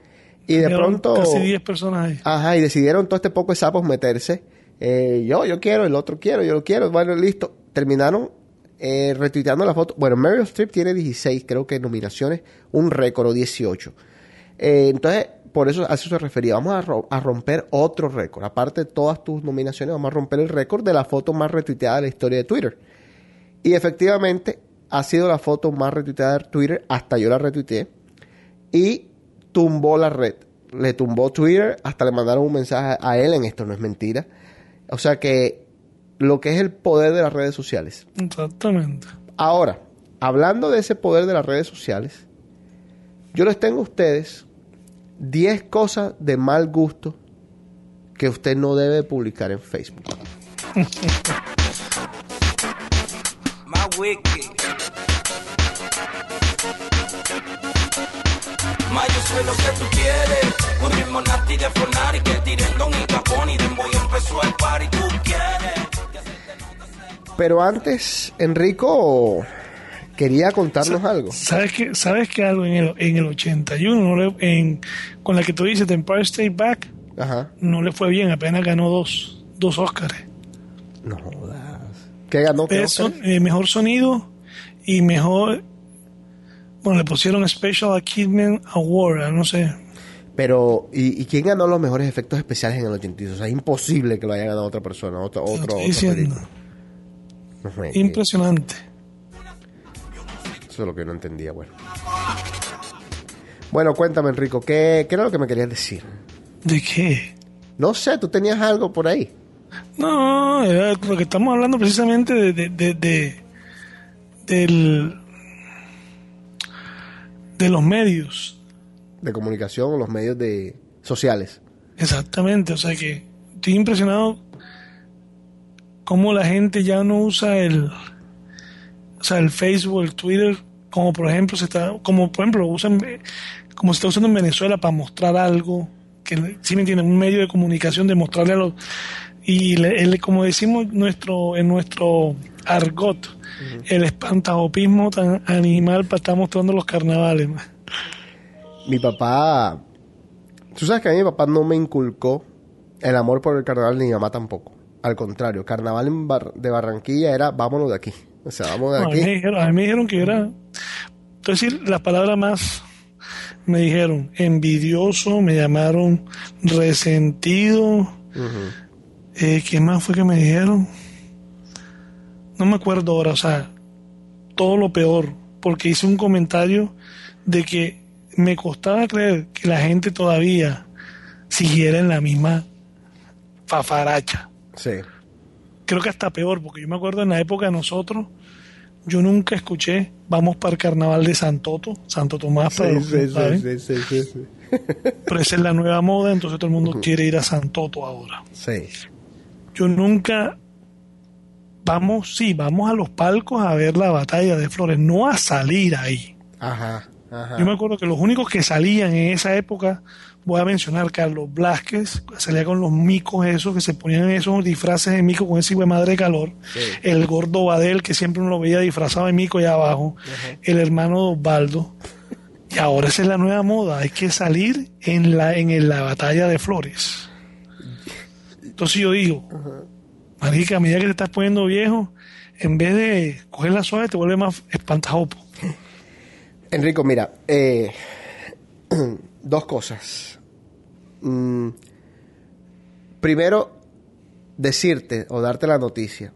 Y de pronto Casi 10 personas ahí. Ajá, y decidieron todo este poco de sapos meterse. Eh, yo, yo quiero, el otro quiero, yo lo quiero. Bueno, listo. Terminaron eh, retuiteando la foto. Bueno, Meryl Streep tiene 16, creo que nominaciones, un récord, o 18. Eh, entonces, por eso a eso se refería. Vamos a, a romper otro récord. Aparte de todas tus nominaciones, vamos a romper el récord de la foto más retuiteada de la historia de Twitter. Y efectivamente, ha sido la foto más retuiteada de Twitter. Hasta yo la retuiteé. Y tumbó la red. Le tumbó Twitter, hasta le mandaron un mensaje a Ellen, esto no es mentira. O sea que lo que es el poder de las redes sociales. Exactamente. Ahora, hablando de ese poder de las redes sociales, yo les tengo a ustedes 10 cosas de mal gusto que usted no debe publicar en Facebook. Más wiki. Más yo soy lo que tú quieres. Un ritmo nasty de Fornari que tiren Don y Capón y Demboy empezó al party. Tú quieres. Pero antes, Enrico quería contarnos algo. ¿Sabes que ¿Sabes que algo en el, en el 81, no le- en, con la que tú dices, The Empire State Back, Ajá. no le fue bien, apenas ganó dos, dos Oscars. No jodas. ¿Qué ganó? ¿Qué Eh, son- Oscar? eh, mejor sonido y mejor... Bueno, le pusieron Special Achievement Award, no sé. Pero, ¿y, y quién ganó los mejores efectos especiales en el 82? O sea, es imposible que lo haya ganado otra persona, otro, otro, sé, eh, Impresionante. Eso es lo que no entendía, bueno. Bueno, cuéntame, Enrico, ¿qué, qué era lo que me querías decir? ¿De qué? No sé, tú tenías algo por ahí. No, era lo que estamos hablando precisamente de, de, de- de- del de los medios. De comunicación o los medios de sociales. Exactamente, o sea que estoy impresionado cómo la gente ya no usa el o sea, el Facebook, el Twitter, como por ejemplo se está como por ejemplo usan como se está usando en Venezuela para mostrar algo que si me entienden, un medio de comunicación de mostrarle a los y le- el- como decimos nuestro en nuestro argot el espantajopismo tan animal para estar mostrando los carnavales man. Mi papá... Tú sabes que a mí mi papá no me inculcó el amor por el carnaval ni mi mamá tampoco. Al contrario, carnaval en Bar- de Barranquilla era vámonos de aquí. O sea, vamos de No, a, mí aquí. dijeron, a mí me dijeron que era, es decir, la palabra más me dijeron envidioso, me llamaron resentido. Eh, ¿Qué más fue que me dijeron? No me acuerdo ahora, o sea, todo lo peor, porque hice un comentario de que me costaba creer que la gente todavía siguiera en la misma fafaracha. Sí. Creo que hasta peor, porque yo me acuerdo en la época de nosotros, yo nunca escuché vamos para el carnaval de Santoto, Santo Tomás, para los saben. sí, sí, sí. pero esa es la nueva moda, entonces todo el mundo quiere ir a Santoto ahora. Sí. Yo nunca vamos, sí, vamos a los palcos a ver la batalla de Flores, no a salir ahí. Ajá, ajá. Yo me acuerdo que los únicos que salían en esa época, voy a mencionar Carlos Blasquez, salía con los micos esos, que se ponían esos disfraces de mico con ese hijo de madre de calor. El gordo Badel, que siempre uno lo veía disfrazado de mico allá abajo. El hermano Osvaldo. Y ahora esa es la nueva moda, hay que salir en la, en la batalla de Flores. Entonces yo digo, marica, a medida que te estás poniendo viejo, en vez de coger la suave, te vuelve más espantajopo. Enrico, mira, eh, dos cosas. Mm, primero, decirte o darte la noticia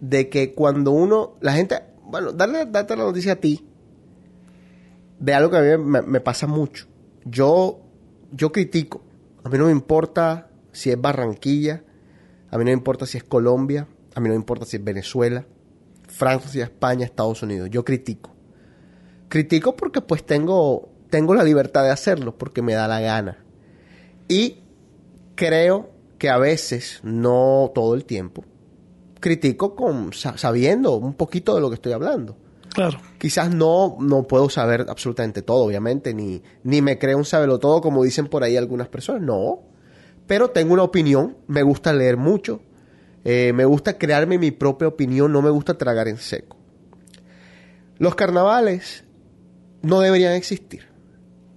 de que cuando uno, la gente, bueno, darle, darte la noticia a ti de algo que a mí me, me pasa mucho. Yo, yo critico. A mí no me importa si es Barranquilla, a mí no me importa si es Colombia, a mí no me importa si es Venezuela, Francia, España, Estados Unidos. Yo critico. Critico porque pues tengo, tengo la libertad de hacerlo, porque me da la gana. Y creo que a veces, no todo el tiempo, critico con sa- sabiendo un poquito de lo que estoy hablando. Claro. Quizás no, no puedo saber absolutamente todo, obviamente, ni, ni me creo un sabelo todo como dicen por ahí algunas personas, no. Pero tengo una opinión, me gusta leer mucho, eh, me gusta crearme mi propia opinión, no me gusta tragar en seco. Los carnavales no deberían existir.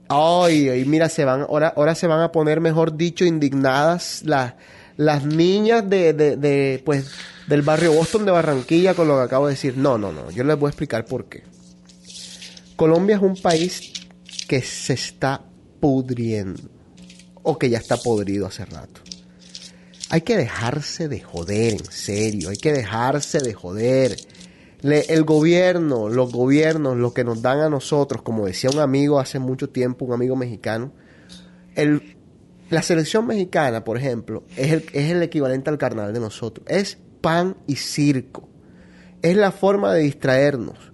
Ay, ay, mira, se van, ahora, se van a poner, mejor dicho, indignadas las, las niñas de, de, de, pues, del barrio Boston de Barranquilla con lo que acabo de decir. No, no, no, yo les voy a explicar por qué. Colombia es un país que se está pudriendo o que ya está podrido hace rato. Hay que dejarse de joder, en serio, hay que dejarse de joder. Le- el gobierno, los gobiernos, lo que nos dan a nosotros, como decía un amigo hace mucho tiempo, un amigo mexicano, el, la selección mexicana, por ejemplo, es el, es el equivalente al carnaval de nosotros. Es pan y circo. Es la forma de distraernos.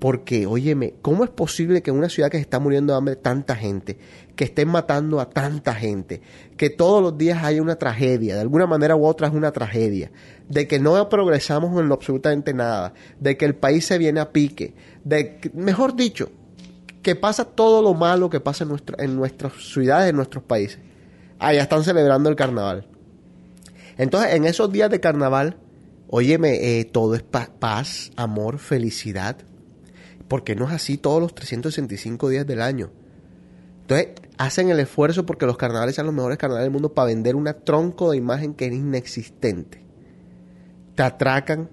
Porque, óyeme, ¿cómo es posible que en una ciudad que se está muriendo de hambre tanta gente, que estén matando a tanta gente, que todos los días haya una tragedia, de alguna manera u otra es una tragedia, de que no progresamos en lo absolutamente nada, de que el país se viene a pique, de mejor dicho, que pasa todo lo malo que pasa en, nuestra- en nuestras ciudades, en nuestros países. Allá están celebrando el carnaval. Entonces, en esos días de carnaval, óyeme, eh, todo es pa- paz, amor, felicidad. Porque no es así todos los 365 días del año. Entonces, hacen el esfuerzo porque los carnavales sean los mejores carnavales del mundo para vender una tronco de imagen que es inexistente. Te atracan.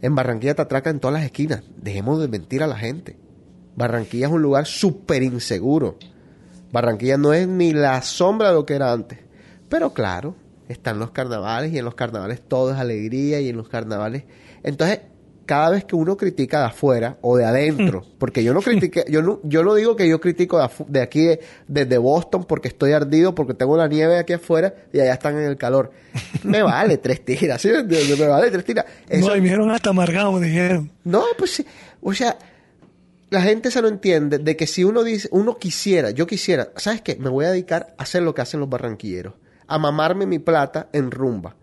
En Barranquilla te atracan en todas las esquinas. Dejemos de mentir a la gente. Barranquilla es un lugar súper inseguro. Barranquilla no es ni la sombra de lo que era antes. Pero claro, están los carnavales y en los carnavales todo es alegría y en los carnavales... Entonces, cada vez que uno critica de afuera o de adentro, porque yo no critiqué, yo no, yo no digo que yo critico de, de aquí, de- desde Boston, porque estoy ardido, porque tengo la nieve aquí afuera y allá están en el calor. Me vale tres tiras, ¿sí? me vale tres tiras. Eso- No, y me dijeron hasta amargado, me dijeron. no, pues sí. O sea, la gente se lo entiende de que si uno dice, uno quisiera, yo quisiera, ¿sabes qué? Me voy a dedicar a hacer lo que hacen los barranquilleros, a mamarme mi plata en rumba.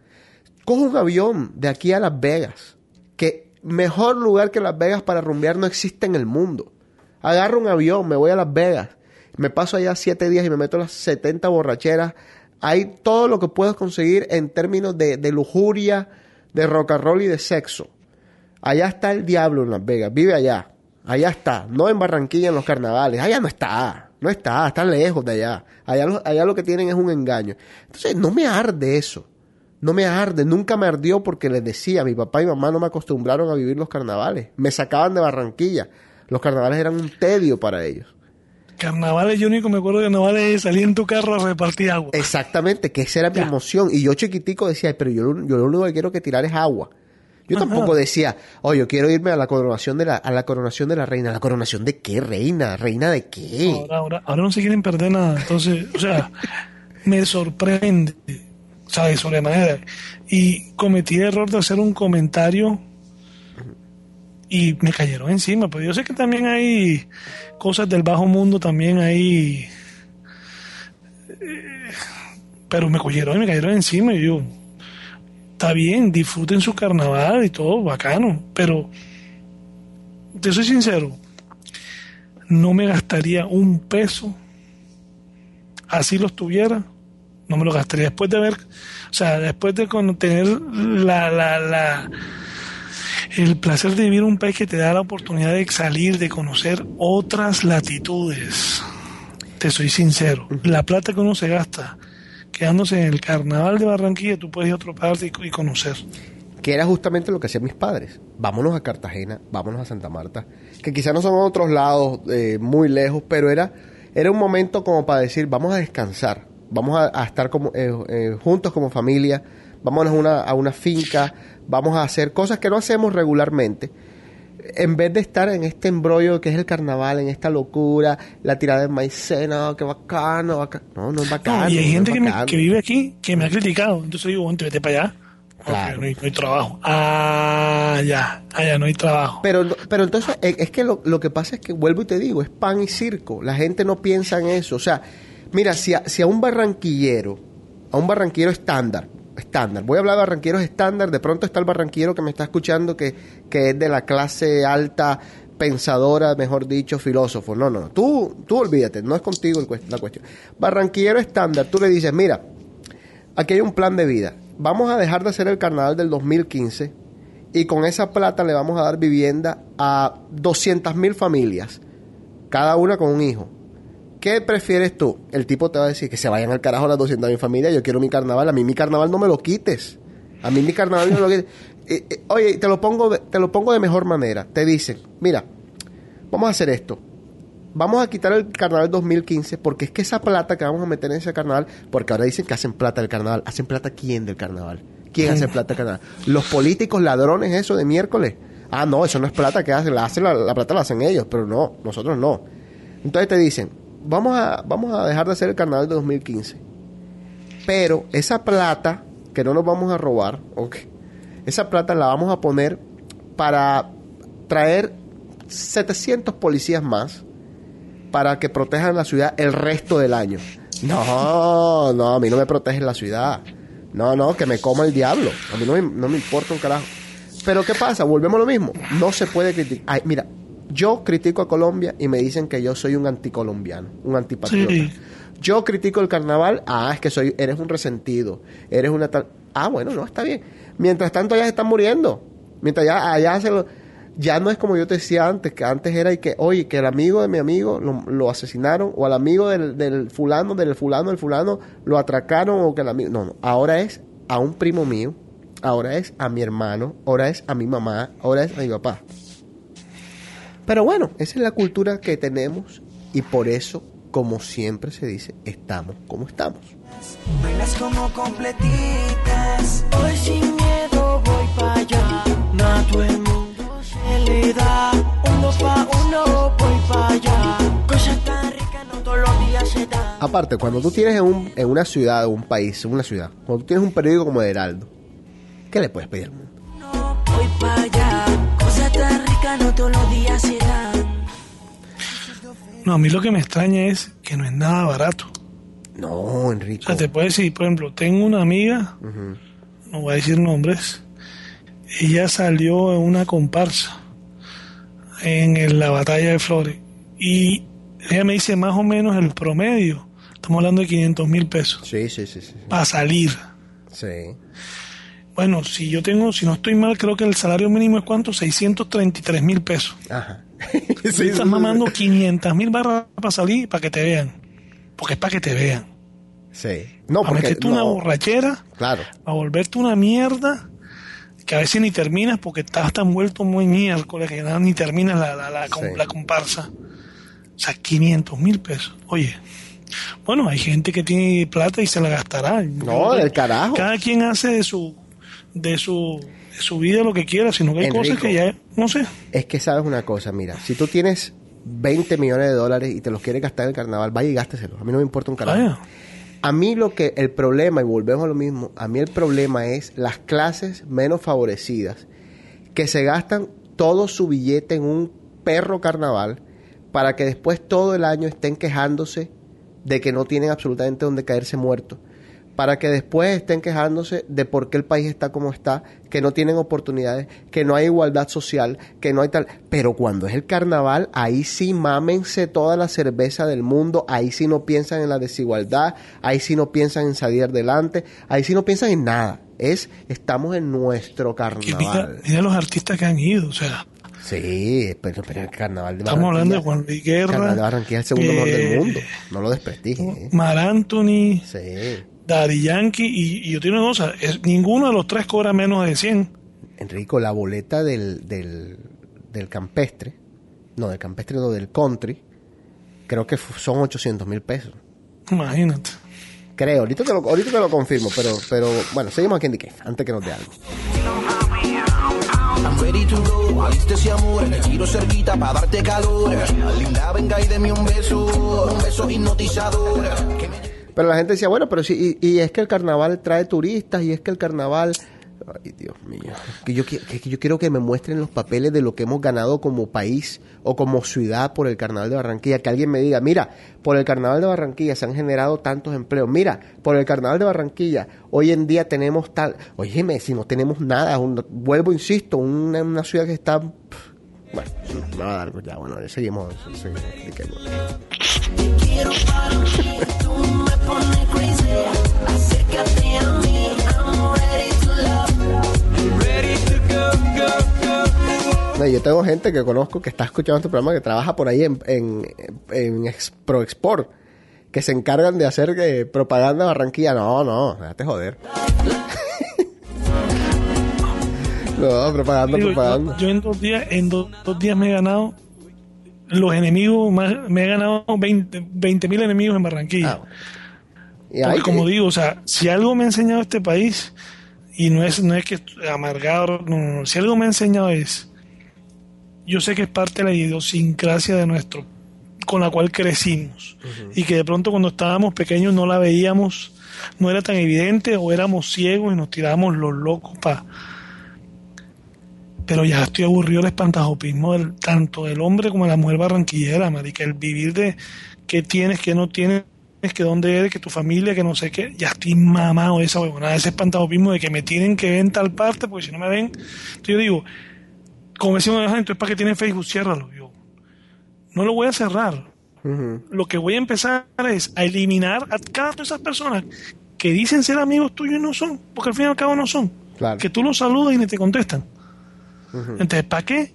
Cojo un avión de aquí a Las Vegas, mejor lugar que Las Vegas para rumbear no existe en el mundo. Agarro un avión, me voy a Las Vegas, me paso allá siete días y me meto las 70 borracheras. Hay todo lo que puedo conseguir en términos de, de lujuria, de rock and roll y de sexo. Allá está el diablo en Las Vegas, vive allá. Allá está, no en Barranquilla en los carnavales. Allá no está, no está, está lejos de allá. Allá lo, allá lo que tienen es un engaño. Entonces, no me arde eso. No me arde, nunca me ardió porque les decía, mi papá y mamá no me acostumbraron a vivir los carnavales. Me sacaban de Barranquilla. Los carnavales eran un tedio para ellos. Carnavales, yo único me acuerdo de carnavales es salir en tu carro a repartir agua. Exactamente, que esa era mi emoción. Y yo chiquitico decía, pero yo, lo- yo lo único que quiero que tirar es agua. Yo Ajá. tampoco decía, oh, yo quiero irme a la coronación de la, a la coronación de la reina. ¿La coronación de qué, reina? ¿Reina de qué? Ahora, ahora, ahora no se quieren perder nada. Entonces, o sea, me sorprende, de sobremanera. Y cometí el error de hacer un comentario y me cayeron encima. Pero yo sé que también hay cosas del bajo mundo, también hay. eh, Pero me cogieron y me cayeron encima y yo. Está bien, disfruten su carnaval y todo, bacano. Pero, te soy sincero, no me gastaría un peso así los tuviera no me lo gastaría. Después de ver o sea después de tener la, la, la el placer de vivir un país que te da la oportunidad de salir de conocer otras latitudes te soy sincero la plata que uno se gasta quedándose en el carnaval de Barranquilla tú puedes ir a otra parte y, y conocer. Que era justamente lo que hacían mis padres. Vámonos a Cartagena, vámonos a Santa Marta, que quizás no son otros lados eh, muy lejos, pero era, era un momento como para decir, vamos a descansar, vamos a, a estar como, eh, eh, juntos como familia, vámonos a una, a una finca, vamos a hacer cosas que no hacemos regularmente. En vez de estar en este embrollo que es el carnaval, en esta locura, la tirada de maicena, qué bacano, bacano. No, no es bacano. No, y hay no gente que, me- que vive aquí que me ha criticado entonces digo bueno, vete para allá Claro. no, hay, no hay trabajo ah ya allá no hay trabajo Pero, pero entonces, eh, es que lo, lo que pasa es que, vuelvo y te digo, es pan y circo. La gente no piensa en eso. O sea, mira, si a, si a un barranquillero, a un barranquillero estándar, estándar, voy a hablar de barranquilleros estándar, de pronto está el barranquillero que me está escuchando que, que es de la clase alta, pensadora, mejor dicho, filósofo. No, no, no. Tú, tú olvídate, no es contigo la cuestión. Barranquillero estándar, tú le dices, mira, aquí hay un plan de vida. Vamos a dejar de hacer el carnaval del 2015 y con esa plata le vamos a dar vivienda a 200 mil familias, cada una con un hijo. ¿Qué prefieres tú? El tipo te va a decir que se vayan al carajo las 200 mil familias, yo quiero mi carnaval, a mí mi carnaval no me lo quites. A mí mi carnaval no me lo quites. Eh, eh, oye, te lo, pongo de, te lo pongo de mejor manera. Te dicen, mira, vamos a hacer esto. Vamos a quitar el carnaval 2015 porque es que esa plata que vamos a meter en ese carnaval, porque ahora dicen que hacen plata del carnaval. ¿Hacen plata quién del carnaval? ¿Quién hace plata del carnaval? Los políticos ladrones, eso de miércoles. Ah, no, eso no es plata que hacen, la, hacen la, la plata la hacen ellos, pero no, nosotros no. Entonces te dicen, vamos a, vamos a dejar de hacer el carnaval de 2015. Pero esa plata que no nos vamos a robar, ok, esa plata la vamos a poner para traer 700 policías más para que protejan la ciudad el resto del año. No, no, a mí no me protege la ciudad. No, no, que me coma el diablo. A mí no me, no me importa un carajo. Pero ¿qué pasa? Volvemos a lo mismo. No se puede criticar. Ay, mira, yo critico a Colombia y me dicen que yo soy un anticolombiano, un antipatriota. Sí. Yo critico el carnaval, ah, es que soy, eres un resentido, eres una tal... Ah, bueno, no, está bien. Mientras tanto allá se están muriendo. Mientras ya allá se lo... Ya no es como yo te decía antes, que antes era y que, oye, que el amigo de mi amigo lo, lo asesinaron, o al amigo del, del fulano, del fulano, del fulano, lo atracaron, o que el amigo... No, no, ahora es a un primo mío, ahora es a mi hermano, ahora es a mi mamá, ahora es a mi papá. Pero bueno, esa es la cultura que tenemos y por eso, como siempre se dice, estamos como estamos. Bailas como completitas. Hoy sin miedo voy para allá. No a todo el mundo se le da. Uno pa' uno voy para allá. Cosas tan ricas no todos los días se dan. Aparte, cuando tú tienes en, un- en una ciudad o un país, en una ciudad, cuando tú tienes un periódico como el Heraldo, ¿qué le puedes pedir al mundo? No todos los días se dan. No, a mí lo que me extraña es que no es nada barato. No, Enrique. O sea, te puedo decir, por ejemplo, tengo una amiga, no voy a decir nombres, ella salió en una comparsa en la batalla de Flores y ella me dice más o menos el promedio, estamos hablando de 500 mil pesos Sí, sí, sí, sí. para salir. Sí. Bueno, si yo tengo, si no estoy mal, creo que el salario mínimo es cuánto, 633 mil pesos. Ajá. Tú estás mamando 500 mil barras para salir para que te vean, porque es para que te vean. Sí. No, para porque... meterte una no, borrachera. Claro. a volverte una mierda que a veces ni terminas porque estás tan vuelto muy miércoles que nada, ni terminas la, la, la, Sí. la comparsa. O sea, 500 mil pesos. Oye, bueno, hay gente que tiene plata y se la gastará. No, del carajo. Cada quien hace de su, de su, de su vida lo que quiera, sino que hay Enrico. cosas que ya, no sé. Es que sabes una cosa, mira, si tú tienes 20 millones de dólares y te los quieres gastar en el carnaval, vaya y gásteselos. A mí no me importa un carajo. Vaya. A mí lo que el problema, y volvemos a lo mismo, a mí el problema es las clases menos favorecidas que se gastan todo su billete en un perro carnaval para que después todo el año estén quejándose de que no tienen absolutamente donde caerse muertos. Para que después estén quejándose de por qué el país está como está, que no tienen oportunidades, que no hay igualdad social, que no hay tal. Pero cuando es el carnaval, ahí sí mámense toda la cerveza del mundo, ahí sí no piensan en la desigualdad, ahí sí no piensan en salir adelante, ahí sí no piensan en nada. Es, estamos en nuestro mira, carnaval. mira los artistas que han ido, o sea, Sí, pero, pero el carnaval de estamos hablando de Juan Luis el Guerra, carnaval de Barranquilla es el segundo mejor eh, del mundo. No lo desprestigies. ¿eh? Mar Anthony, Sí. Daddy Yankee, y, y yo tengo una cosa, es, ninguno de los tres cobra menos de 100. Enrico, la boleta del, del, del campestre, no, del campestre, no, del country, creo que son 800 mil pesos. Imagínate. Creo, ahorita te lo, ahorita te lo confirmo, pero, pero bueno, seguimos aquí en The Cave, antes que nos dé algo. I'm ready to go, aliste ese amor, me tiro cerquita para darte calor. Linda, venga y deme un beso, un beso hipnotizador. Que me Pero la gente decía, bueno, pero sí, y, y es que el carnaval trae turistas, y es que el carnaval... Ay, Dios mío. Que yo, qui- que yo quiero que me muestren los papeles de lo que hemos ganado como país o como ciudad por el carnaval de Barranquilla. Que alguien me diga, mira, por el carnaval de Barranquilla se han generado tantos empleos. Mira, por el carnaval de Barranquilla hoy en dime tenemos tal... Óyeme, si no tenemos nada, un- vuelvo, insisto, una, una ciudad que está... Bueno, me va a dar ya, bueno, seguimos. seguimos yo tengo gente que conozco que está escuchando este programa que trabaja por ahí en, en, en Ex- Pro Export, que se encargan de hacer eh, propaganda Barranquilla. No, no, déjate joder. no, propaganda, Digo, propaganda. yo en dos días, en do- dos días me he ganado los enemigos, más, me he ganado 20 mil enemigos en Barranquilla. Ah, Porque como digo, o sea, si algo me ha enseñado este país, y no es, no es que amargado, no, no, no, si algo me ha enseñado es, yo sé que es parte de la idiosincrasia de nuestro, con la cual crecimos, y que de pronto cuando estábamos pequeños no la veíamos, no era tan evidente, o éramos ciegos y nos tirábamos los locos para... Pero ya estoy aburrido del espantajopismo del, tanto del hombre como de la mujer barranquillera, marica, el vivir de qué tienes, qué no tienes, que dónde eres, que tu familia, que no sé qué, ya estoy mamado de esa huevonada, ese espantajopismo de que me tienen que ver en tal parte, porque si no me ven, entonces yo digo, como vez, entonces para qué tiene Facebook, ciérralo, yo, no lo voy a cerrar, lo que voy a empezar es a eliminar a cada una de esas personas que dicen ser amigos tuyos y no son, porque al fin y al cabo no son, Claro. que tú los saludas y ni te contestan. Entonces, ¿para qué?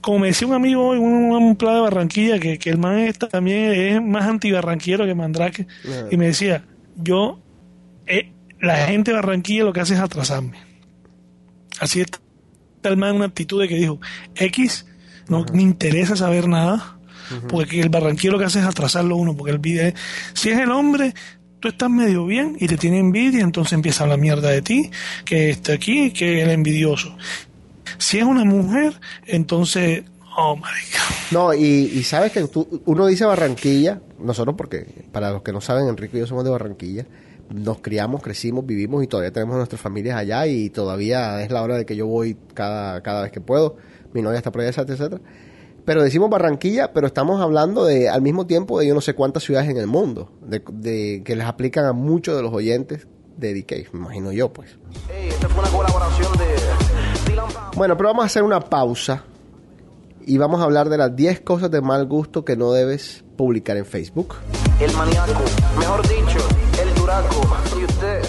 Como me decía un amigo hoy, un, un plan de Barranquilla, que, que el man es- también es más antibarranquero que Mandrake, y me decía, yo, eh, la gente de Barranquilla lo que hace es atrasarme. Así está el man en una actitud de que dijo, X, no me interesa saber nada, porque el barranquillo lo que hace es atrasarlo uno, porque el video, si es el hombre, tú estás medio bien y te tiene envidia, entonces empieza la mierda de ti, que está aquí, que el envidioso. Si es una mujer, entonces, oh my God. No, y, y sabes que tú- uno dice Barranquilla, nosotros porque, para los que no saben, Enrique y yo somos de Barranquilla, nos criamos, crecimos, vivimos y todavía tenemos nuestras familias allá y todavía es la hora de que yo voy cada, cada vez que puedo, mi novia está por allá, etcétera, etcétera. Pero decimos Barranquilla, pero estamos hablando de al mismo tiempo de yo no sé cuántas ciudades en el mundo, de, de- que les aplican a muchos de los oyentes de DK, me imagino yo pues. Esta fue una colaboración de. Bueno, pero vamos a hacer una pausa y vamos a hablar de las 10 cosas de mal gusto que no debes publicar en Facebook. El maníaco, mejor dicho, el duraco. Y usted.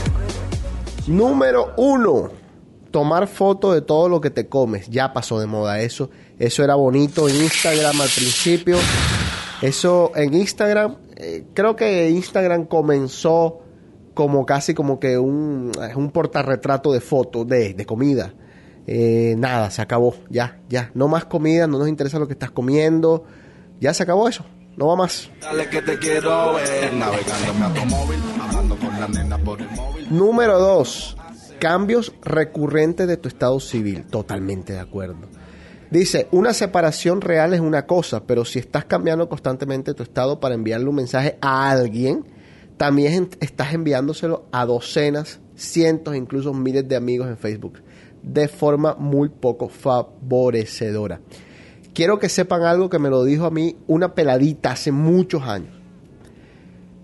Número uno, tomar foto de todo lo que te comes. Ya pasó de moda eso. Eso era bonito en Instagram al principio. Eso en Instagram, eh, creo que Instagram comenzó como casi como que un, un portarretrato de fotos de, de comida. Eh, nada, se acabó, ya, ya. No más comida, no nos interesa lo que estás comiendo. Ya se acabó eso. No va más. Dale que te quiero ver navegando mi automóvil, hablando con la nena por el móvil. Número dos, cambios recurrentes de tu estado civil. Totalmente de acuerdo. Dice, una separación real es una cosa, pero si estás cambiando constantemente tu estado para enviarle un mensaje a alguien, también estás enviándoselo a docenas, cientos, incluso miles de amigos en Facebook, de forma muy poco favorecedora. Quiero que sepan algo que me lo dijo a mí una peladita hace muchos años.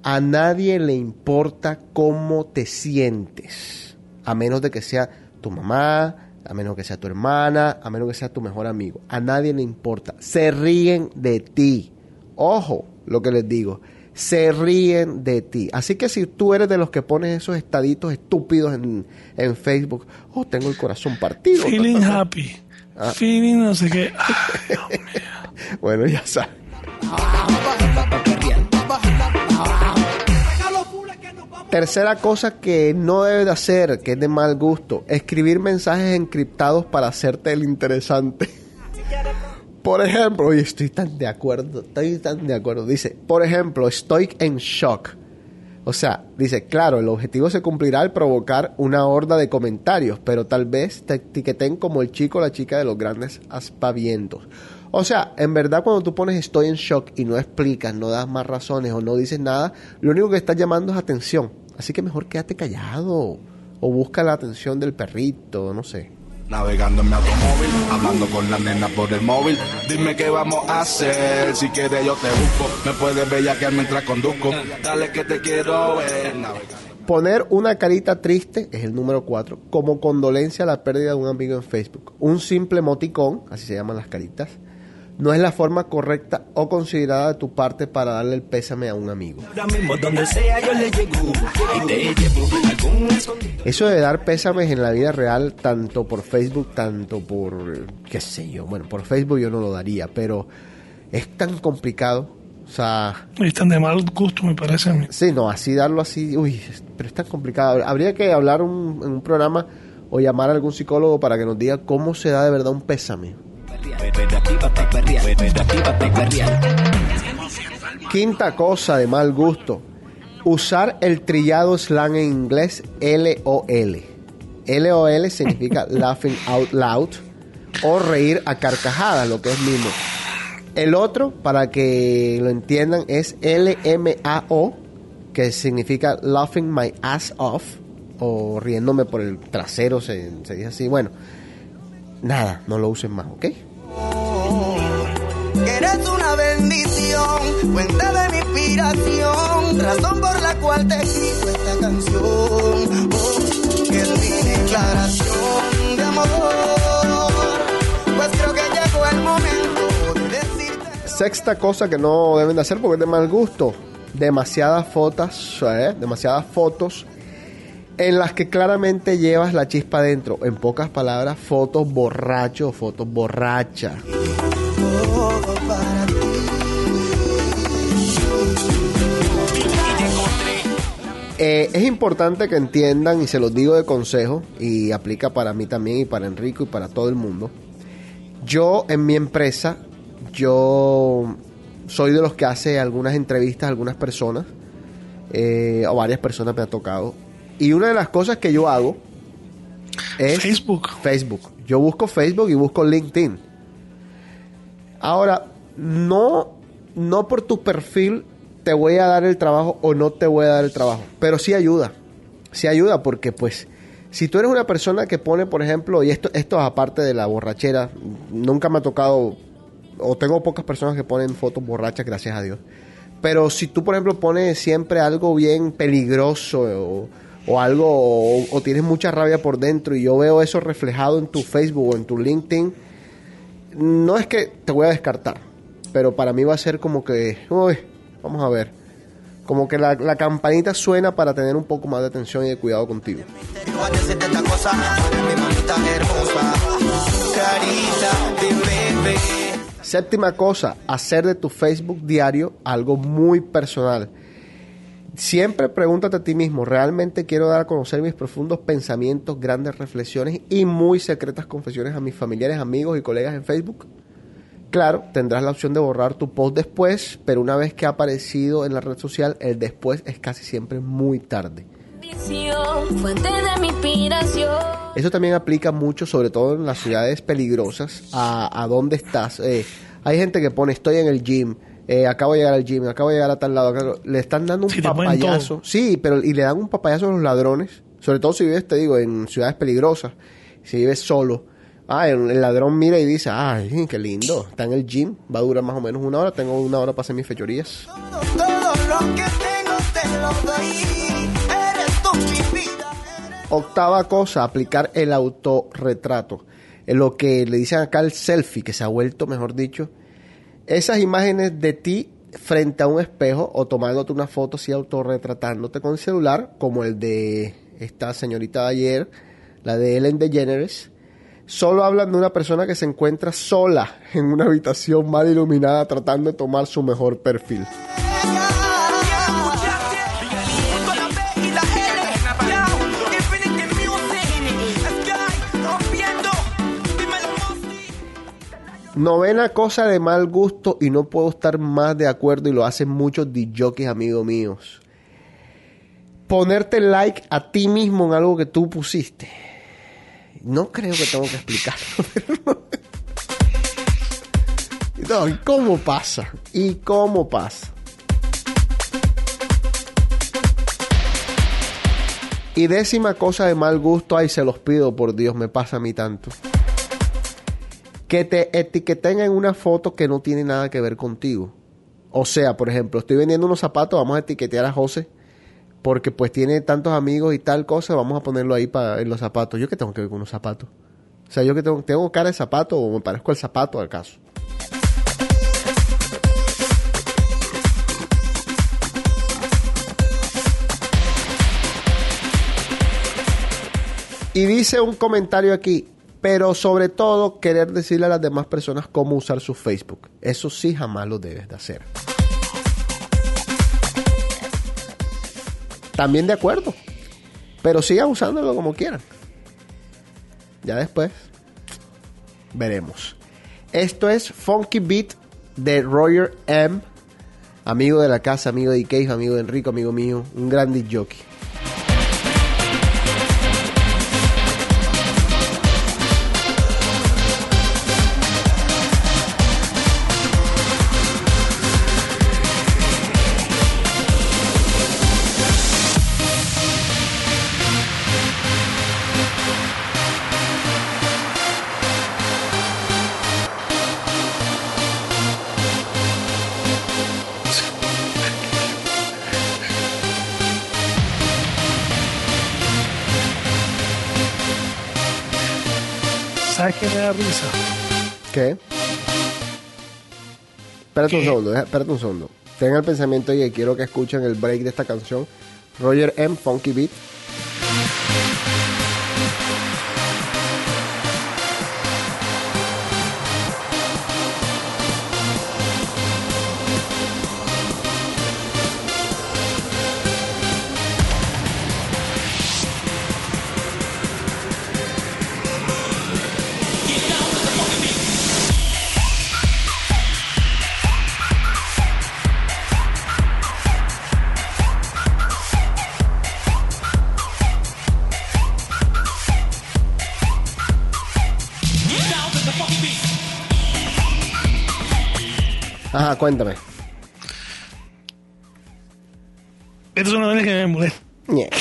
A nadie le importa cómo te sientes, a menos de que sea tu mamá, a menos que sea tu hermana, a menos que sea tu mejor amigo. A nadie le importa. Se ríen de ti. Ojo, lo que les digo. Se ríen de ti. Así que si tú eres de los que pones esos estaditos estúpidos en, en Facebook, oh, tengo el corazón partido. Feeling happy. Ah. Feeling no sé qué. Ay, Dios mío. Bueno, ya sabes. Tercera cosa que no debes de hacer, que es de mal gusto, escribir mensajes encriptados para hacerte el interesante. Por ejemplo, estoy tan de acuerdo, estoy tan de acuerdo. Dice, por ejemplo, estoy en shock. O sea, dice, claro, el objetivo se cumplirá al provocar una horda de comentarios, pero tal vez te etiqueten como el chico o la chica de los grandes aspavientos. O sea, en verdad cuando tú pones estoy en shock y no explicas, no das más razones o no dices nada, lo único que estás llamando es atención. Así que mejor quédate callado o busca la atención del perrito, no sé. Navegando en mi automóvil, hablando con la nena por el móvil. Dime qué vamos a hacer, si quieres yo te busco. Me puedes bellaquear mientras conduzco. Dale que te quiero ver navegando. Poner una carita triste es el número 4, como condolencia a la pérdida de un amigo en Facebook. Un simple emoticón, así se llaman las caritas, no es la forma correcta o considerada de tu parte para darle el pésame a un amigo. Eso de dar pésames en la vida real, tanto por Facebook, tanto por, qué sé yo, bueno, por Facebook yo no lo daría, pero es tan complicado. O sea, Y están de mal gusto, me parece a mí. Sí, no, así darlo así, uy, es- pero es tan complicado. Habría que hablar un- en un programa o llamar a algún psicólogo para que nos diga cómo se da de verdad un pésame. Quinta cosa de mal gusto, usar el trillado slang en inglés LOL. LOL significa laughing out loud o reír a carcajadas, lo que es mismo. El otro, para que lo entiendan, es LMAO, que significa laughing my ass off, o riéndome por el trasero, se, se dice así. Bueno, nada, no lo usen más, ¿ok? Sexta cosa que no deben de hacer porque es de mal gusto. Demasiadas fotos, ¿eh? demasiadas fotos en las que claramente llevas la chispa adentro. En pocas palabras, fotos borracho, fotos borracha. Eh, es importante que entiendan, y se los digo de consejo, y aplica para mí también, y para Enrico, y para todo el mundo. Yo en mi empresa, yo soy de los que hace algunas entrevistas a algunas personas, eh, o varias personas me ha tocado. Y una de las cosas que yo hago es Facebook. Facebook. Yo busco Facebook y busco LinkedIn. Ahora, no, no por tu perfil te voy a dar el trabajo o no te voy a dar el trabajo, pero sí ayuda. Sí ayuda porque pues si tú eres una persona que pone, por ejemplo, y esto, esto aparte de la borrachera, nunca me ha tocado, o tengo pocas personas que ponen fotos borrachas, gracias a Dios. Pero si tú, por ejemplo, pones siempre algo bien peligroso o, o algo, o, tienes mucha rabia por dentro y yo veo eso reflejado en tu Facebook o en tu LinkedIn, no es que te voy a descartar, pero para mí va a ser como que, uy, vamos a ver, como que la, la campanita suena para tener un poco más de atención y de cuidado contigo. Séptima cosa, hacer de tu Facebook diario algo muy personal. Siempre pregúntate a ti mismo, ¿realmente quiero dar a conocer mis profundos pensamientos, grandes reflexiones y muy secretas confesiones a mis familiares, amigos y colegas en Facebook? Claro, tendrás la opción de borrar tu post después, pero una vez que ha aparecido en la red social, el después es casi siempre muy tarde. Fuente de mi inspiración. Eso también aplica mucho, sobre todo en las ciudades peligrosas, a, a dónde estás. Eh, hay gente que pone, estoy en el gym, eh, acabo de llegar al gym, acabo de llegar a tal lado. acabo- Le están dando un Sí, papayazo. Sí, pero y le dan un papayazo a los ladrones. Sobre todo si vives, te digo, en ciudades peligrosas. Si vives solo. Ah, el, el ladrón mira y dice, ay, qué lindo. Está en el gym, va a durar más o menos una hora. Tengo una hora para hacer mis fechorías. Todo lo que tengo te lo doy. Eres tú mi vida. Octava cosa, aplicar el autorretrato. En lo que le dicen acá el selfie, que se ha vuelto, mejor dicho, esas imágenes de ti frente a un espejo o tomándote una foto así autorretratándote con el celular, como el de esta señorita de ayer, la de Ellen DeGeneres, solo hablan de una persona que se encuentra sola en una habitación mal iluminada tratando de tomar su mejor perfil. Novena cosa de mal gusto y no puedo estar más de acuerdo y lo hacen muchos DJs amigos míos. Ponerte like a ti mismo en algo que tú pusiste. No creo que tengo que explicarlo. no, ¿y cómo pasa? ¿Y cómo pasa? Y décima cosa de mal gusto, ay, se los pido, por Dios, me pasa a mí tanto que te etiqueten en una foto que no tiene nada que ver contigo. O sea, por ejemplo, estoy vendiendo unos zapatos, vamos a etiquetear a José porque pues tiene tantos amigos y tal cosa, vamos a ponerlo ahí para en los zapatos. ¿Yo qué tengo que ver con unos zapatos? O sea, yo que tengo, tengo cara de zapato o me parezco al zapato acaso. Y dice un comentario aquí, pero sobre todo querer decirle a las demás personas cómo usar su Facebook. Eso sí jamás lo debes de hacer. También de acuerdo, pero sigan usándolo como quieran. Ya después veremos. Esto es Funky Beat de Roger M. Amigo de la casa, amigo de Ikei, amigo de Enrico, amigo mío, un gran jockey. ¿Qué? Espérate un segundo, deja- espérate un segundo. Tengan el pensamiento y quiero que escuchen el break de esta canción. Roger M. Funky Beat. Ajá, cuéntame. Esto es una vaina que me molesta. Ñe.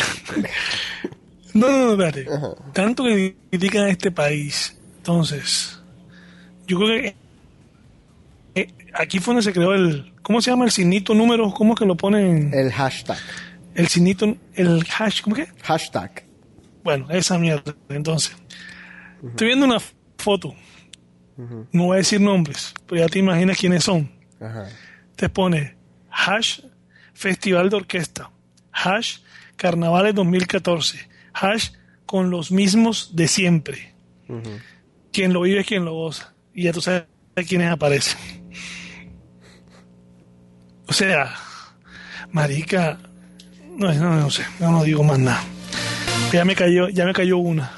No, no, no, espérate. Ajá. Tanto que critican a este país. Entonces, yo creo que eh, aquí fue donde se creó el. ¿Cómo se llama el signito número? ¿Cómo es que lo ponen? El hashtag. El signito, el hash, ¿cómo que? Hashtag. Bueno, esa mierda. Entonces, estoy viendo una foto. No voy a decir nombres, pero ya te imaginas quiénes son. Ajá. Te pone hash Festival de Orquesta, hash Carnavales 2014, hash con los mismos de siempre. Quien lo vive es quien lo goza. Y ya tú sabes quiénes aparecen. O sea, marica, no, no, no sé, no, no digo más nada. Ya me cayó, ya me cayó una.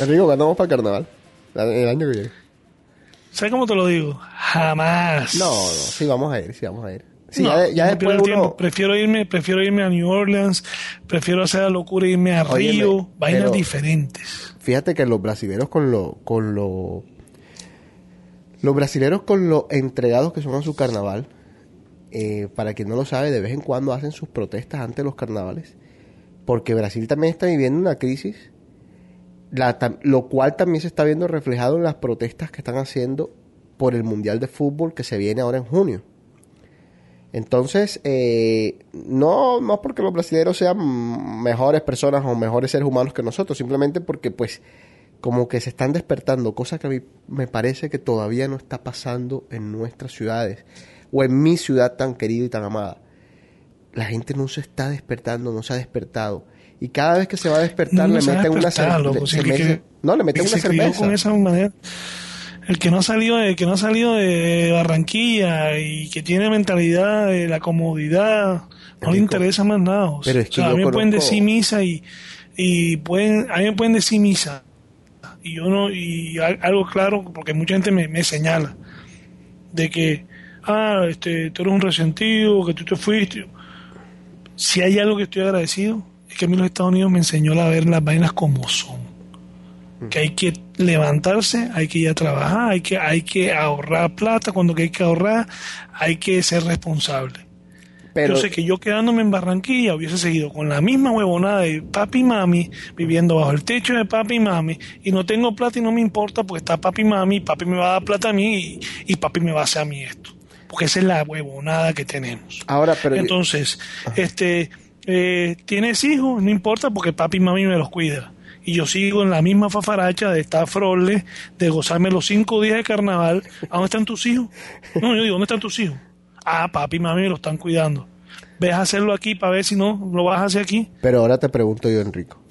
Enrico, ¿cuándo vamos para el carnaval? El año que viene. ¿Sabes cómo te lo digo? Jamás. No, no, sí vamos a ir, sí vamos a ir. Sí, No, ya, ya después uno... Prefiero irme, prefiero irme a New Orleans, prefiero hacer la locura e irme a Óyeme, Río, vainas diferentes. Fíjate que los brasileros con lo, con lo, los brasileros con lo entregados que son a su carnaval, eh, para quien no lo sabe, de vez en cuando hacen sus protestas ante los carnavales, porque Brasil también está viviendo una crisis, la lo cual también se está viendo reflejado en las protestas que están haciendo por el Mundial de Fútbol que se viene ahora en junio. Entonces, eh, no, no porque los brasileños sean mejores personas o mejores seres humanos que nosotros, simplemente porque pues como que se están despertando, cosa que a mí me parece que todavía no está pasando en nuestras ciudades o en mi ciudad tan querida y tan amada. La gente no se está despertando, no se ha despertado. Y cada vez que se va a despertar No le a meten una loco, que- meten- no, le meten una se cerveza. con esa manera. El que no ha salido de, el que no ha salido de Barranquilla y que tiene mentalidad de la comodidad, no le interesa más nada. O pero es que sea, a yo mí me pueden decir misa y, y pueden, a mí me pueden decir misa. Y yo no, y al- algo claro, porque mucha gente me, me señala de que, ah, este, tú eres un resentido, que tú te fuiste. Si hay algo que estoy agradecido, es que a mí los Estados Unidos me enseñó a ver las vainas como son. Que hay que levantarse, hay que ir a trabajar, hay que, hay que ahorrar plata cuando que hay que ahorrar, hay que ser responsable. Pero, Yo sé que yo quedándome en Barranquilla hubiese seguido con la misma huevonada de papi y mami, viviendo bajo el techo de papi y mami, y no tengo plata y no me importa porque está papi y mami, papi me va a dar plata a mí y, y papi me va a hacer a mí esto. Porque esa es la huevonada que tenemos. ahora, pero Entonces, este, eh, tienes hijos, no importa porque papi y mami me los cuida. Y yo sigo en la misma fafaracha de estar froble, de gozarme los cinco días de carnaval. ¿A dónde están tus hijos? No, yo digo, ¿dónde están tus hijos? Ah, papi y mami me lo están cuidando. Ves a hacerlo aquí para ver si no lo vas a hacer aquí. Pero ahora te pregunto yo, Enrico,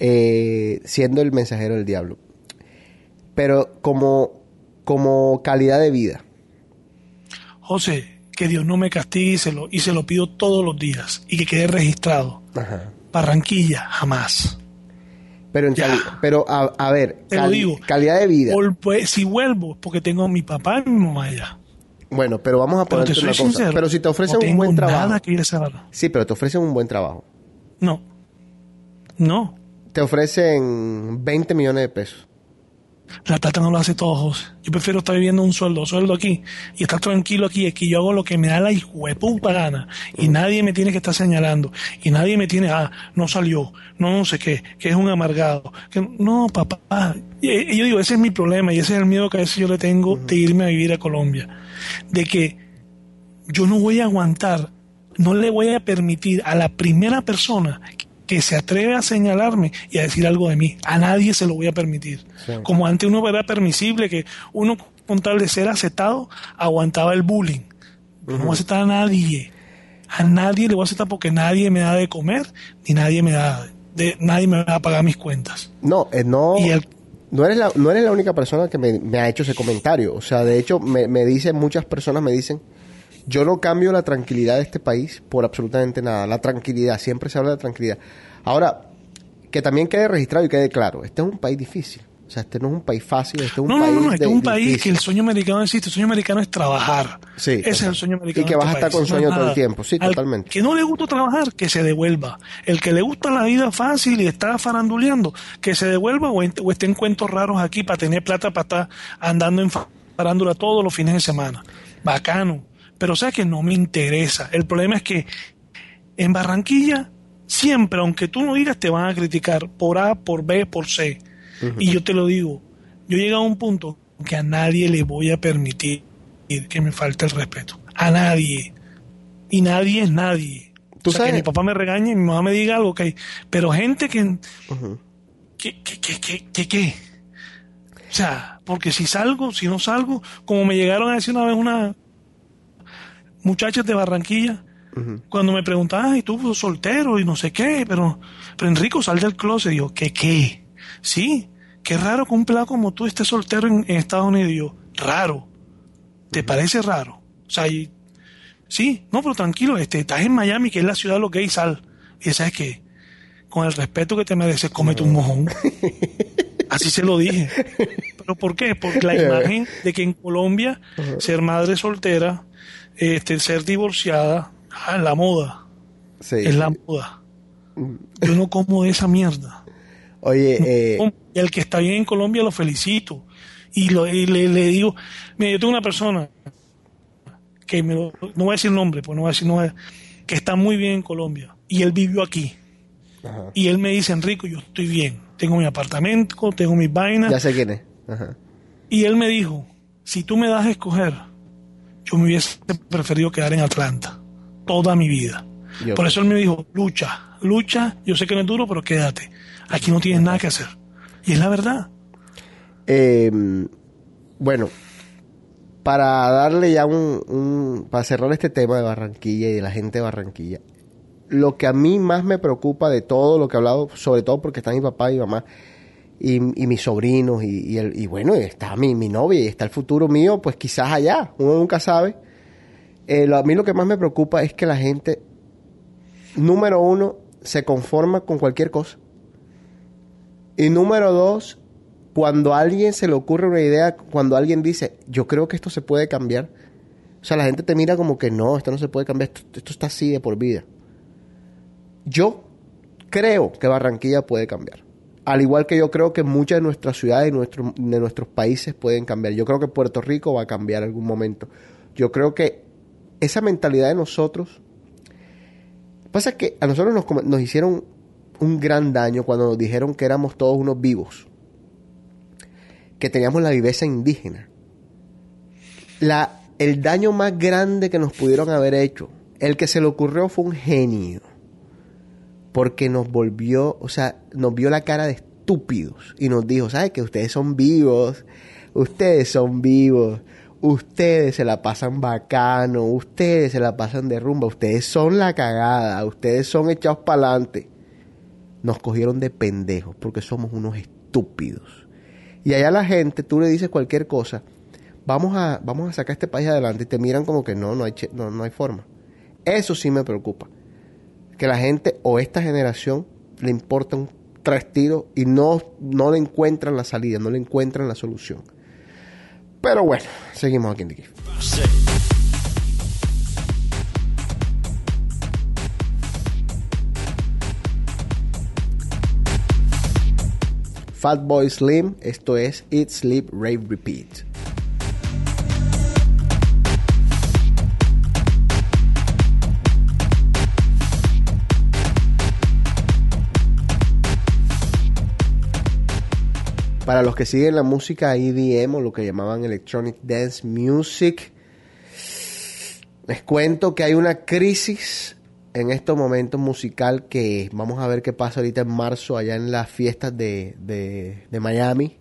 eh, siendo el mensajero del diablo, pero como, como calidad de vida, José, que Dios no me castigue y se lo, y se lo pido todos los días y que quede registrado. Barranquilla, jamás. pero, en cali- pero a, a ver, Te lo cali- digo. calidad de vida. Pues, si vuelvo, porque tengo a mi papá y mi mamá allá. Bueno, pero vamos a ponerte una cosa. sincero. pero si te ofrecen no un buen trabajo, que ir a sí, pero te ofrecen un buen trabajo. No. No. Te ofrecen 20 millones de pesos. La plata no lo hace todo, José. Yo prefiero estar viviendo un sueldo, sueldo aquí, y estar tranquilo aquí. Es que yo hago lo que me da la hijueputa gana. Y nadie me tiene que estar señalando. Y nadie me tiene, ah, no salió, no, no sé qué, que es un amargado. Que, no, papá. Y, y yo digo, ese es mi problema y ese es el miedo que a veces yo le tengo de irme a vivir a Colombia. De que yo no voy a aguantar, no le voy a permitir a la primera persona que se atreve a señalarme y a decir algo de mí. A nadie se lo voy a permitir. Sí. Como antes uno era permisible que uno con tal de ser aceptado aguantaba el bullying. No voy a aceptar a nadie. A nadie le voy a aceptar porque nadie me da de comer ni nadie me da de nadie me va a pagar mis cuentas. No, eh, no, Y el- no, eres la, no eres la única persona que me, me ha hecho ese comentario. O sea, de hecho, me, me dicen, muchas personas me dicen, yo no cambio la tranquilidad de este país por absolutamente nada. La tranquilidad, siempre se habla de tranquilidad. Ahora, que también quede registrado y quede claro, este es un país difícil. O sea, este no es un país fácil, este es un no, país no, no, este es un país difícil. que el sueño americano no existe. El sueño americano es trabajar. Sí, Ese es el sueño americano. Y que vas a este estar con país, sueño todo el tiempo. Sí, Al totalmente. Que no le gusta trabajar, que se devuelva. El que le gusta la vida fácil y está faranduleando, que se devuelva o, en- o esté en cuentos raros aquí para tener plata para estar andando en fa- farándula todos los fines de semana. Bacano. Pero sea que no me interesa. El problema es que en Barranquilla, siempre, aunque tú no digas, te van a criticar por A, por B, por C. Y yo te lo digo, yo he llegado a un punto que a nadie le voy a permitir que me falte el respeto. A nadie. Y nadie es nadie. Tú o sea, sabes- que mi papá me regañe y mi mamá me diga algo, ok. Pero gente que... Ujú. ¿Qué, qué, qué, qué, qué, qué? O sea, porque si salgo, si no salgo, como me llegaron a decir una vez una muchachas de Barranquilla, cuando me preguntaban, ¿y tú pues, soltero y no sé qué? Pero, pero Enrico, sal del closet. Y yo, ¿qué qué? Sí, qué raro que un pelado como tú esté soltero en, en Estados Unidos. Y yo, raro. ¿Te parece raro? O sea, y- sí, no, pero tranquilo, este, estás en Miami, que es la ciudad de los gays, sal. Y sabes que, con el respeto que te mereces, cómete un mojón. Así se lo dije. ¿Pero por qué? Porque la imagen de que en Colombia ser madre soltera, este, ser divorciada, ah, la moda. Sí. Es la moda. Yo no como esa mierda. Oye, eh, Y al que está bien en Colombia lo felicito. Y, lo, y le, le digo, mira, yo tengo una persona que me lo- no voy a decir nombre, pues no voy a decir, no voy a- que está muy bien en Colombia. Y él vivió aquí. Ajá. Y él me dice, Enrico, yo estoy bien. Tengo mi apartamento, tengo mis vainas. ya sé quién es. Ajá. Y él me dijo, si tú me das a escoger, yo me hubiese preferido quedar en Atlanta toda mi vida. Yo Por eso él me dijo, lucha, lucha, yo sé que no es duro, pero quédate. Aquí no tienes nada que hacer. Y es la verdad. Eh, bueno, para darle ya un, un- para cerrar este tema de Barranquilla y de la gente de Barranquilla, lo que a mí más me preocupa de todo lo que he hablado, sobre todo porque está mi papá y mi mamá y, mis sobrinos y, el- y bueno, está mi, mi novia y está el futuro mío, pues quizás allá, uno nunca sabe. Eh, lo- a mí lo que más me preocupa es que la gente, número uno, se conforma con cualquier cosa. Y número dos, cuando a alguien se le ocurre una idea, cuando alguien dice, yo creo que esto se puede cambiar, o sea, la gente te mira como que no, esto no se puede cambiar, esto, esto está así de por vida. Yo creo que Barranquilla puede cambiar. Al igual que yo creo que muchas de nuestras ciudades y de nuestros países pueden cambiar. Yo creo que Puerto Rico va a cambiar en algún momento. Yo creo que esa mentalidad de nosotros... Pasa que a nosotros nos, nos hicieron un gran daño cuando nos dijeron que éramos todos unos vivos. Que teníamos la viveza indígena. La, el daño más grande que nos pudieron haber hecho, el que se le ocurrió fue un genio. Porque nos volvió, o sea, nos vio la cara de estúpidos y nos dijo, ¿sabes que ustedes son vivos? Ustedes son vivos. Ustedes se la pasan bacano, ustedes se la pasan de rumba, ustedes son la cagada, ustedes son echados para adelante. Nos cogieron de pendejos porque somos unos estúpidos. Y allá la gente, tú le dices cualquier cosa, vamos a, vamos a sacar este país adelante y te miran como que no, no hay, no, no hay forma. Eso sí me preocupa. Que la gente o esta generación le importa un tres tiros y no, no le encuentran la salida, no le encuentran la solución. Pero bueno, seguimos aquí en The. Fatboy Slim, esto es Eat, Sleep, Rave, Repeat. Para los que siguen la música EDM o lo que llamaban Electronic Dance Music, les cuento que hay una crisis en estos momentos musical que vamos a ver qué pasa ahorita en marzo allá en las fiestas de, de, de Miami.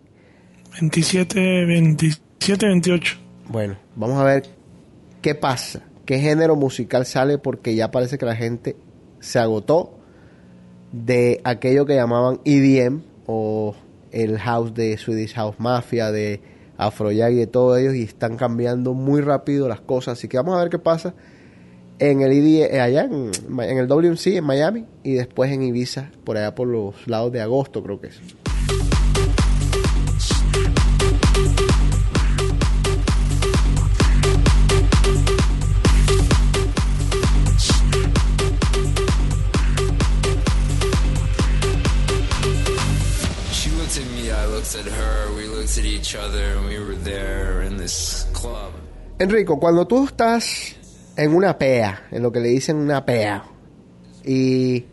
27, 27, 28. Bueno, vamos a ver qué pasa, qué género musical sale porque ya parece que la gente se agotó de aquello que llamaban EDM o el house de Swedish House Mafia, de Afrojack y de todos ellos y están cambiando muy rápido las cosas, así que vamos a ver qué pasa en el EDM, eh, allá en, en el WMC en Miami y después en Ibiza por allá por los lados de agosto creo que es. Enrico, cuando tú estás en una pea, en lo que le dicen una pea, y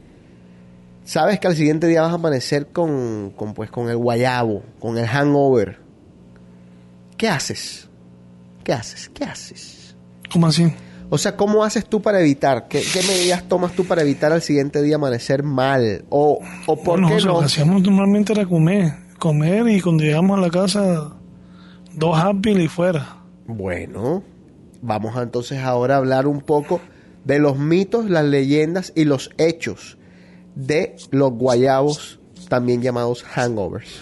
sabes que al siguiente día vas a amanecer con, con, pues, con el guayabo, con el hangover, ¿qué haces? ¿Qué haces? ¿Qué haces? ¿Cómo así? O sea, ¿cómo haces tú para evitar? ¿Qué, qué medidas tomas tú para evitar al siguiente día amanecer mal? ¿O, o por Bueno, qué o sea, no? Lo que hacíamos normalmente era comer. Comer y cuando llegamos a la casa, dos happy y fuera. Bueno, vamos a entonces ahora a hablar un poco de los mitos, las leyendas y los hechos de los guayabos, también llamados hangovers.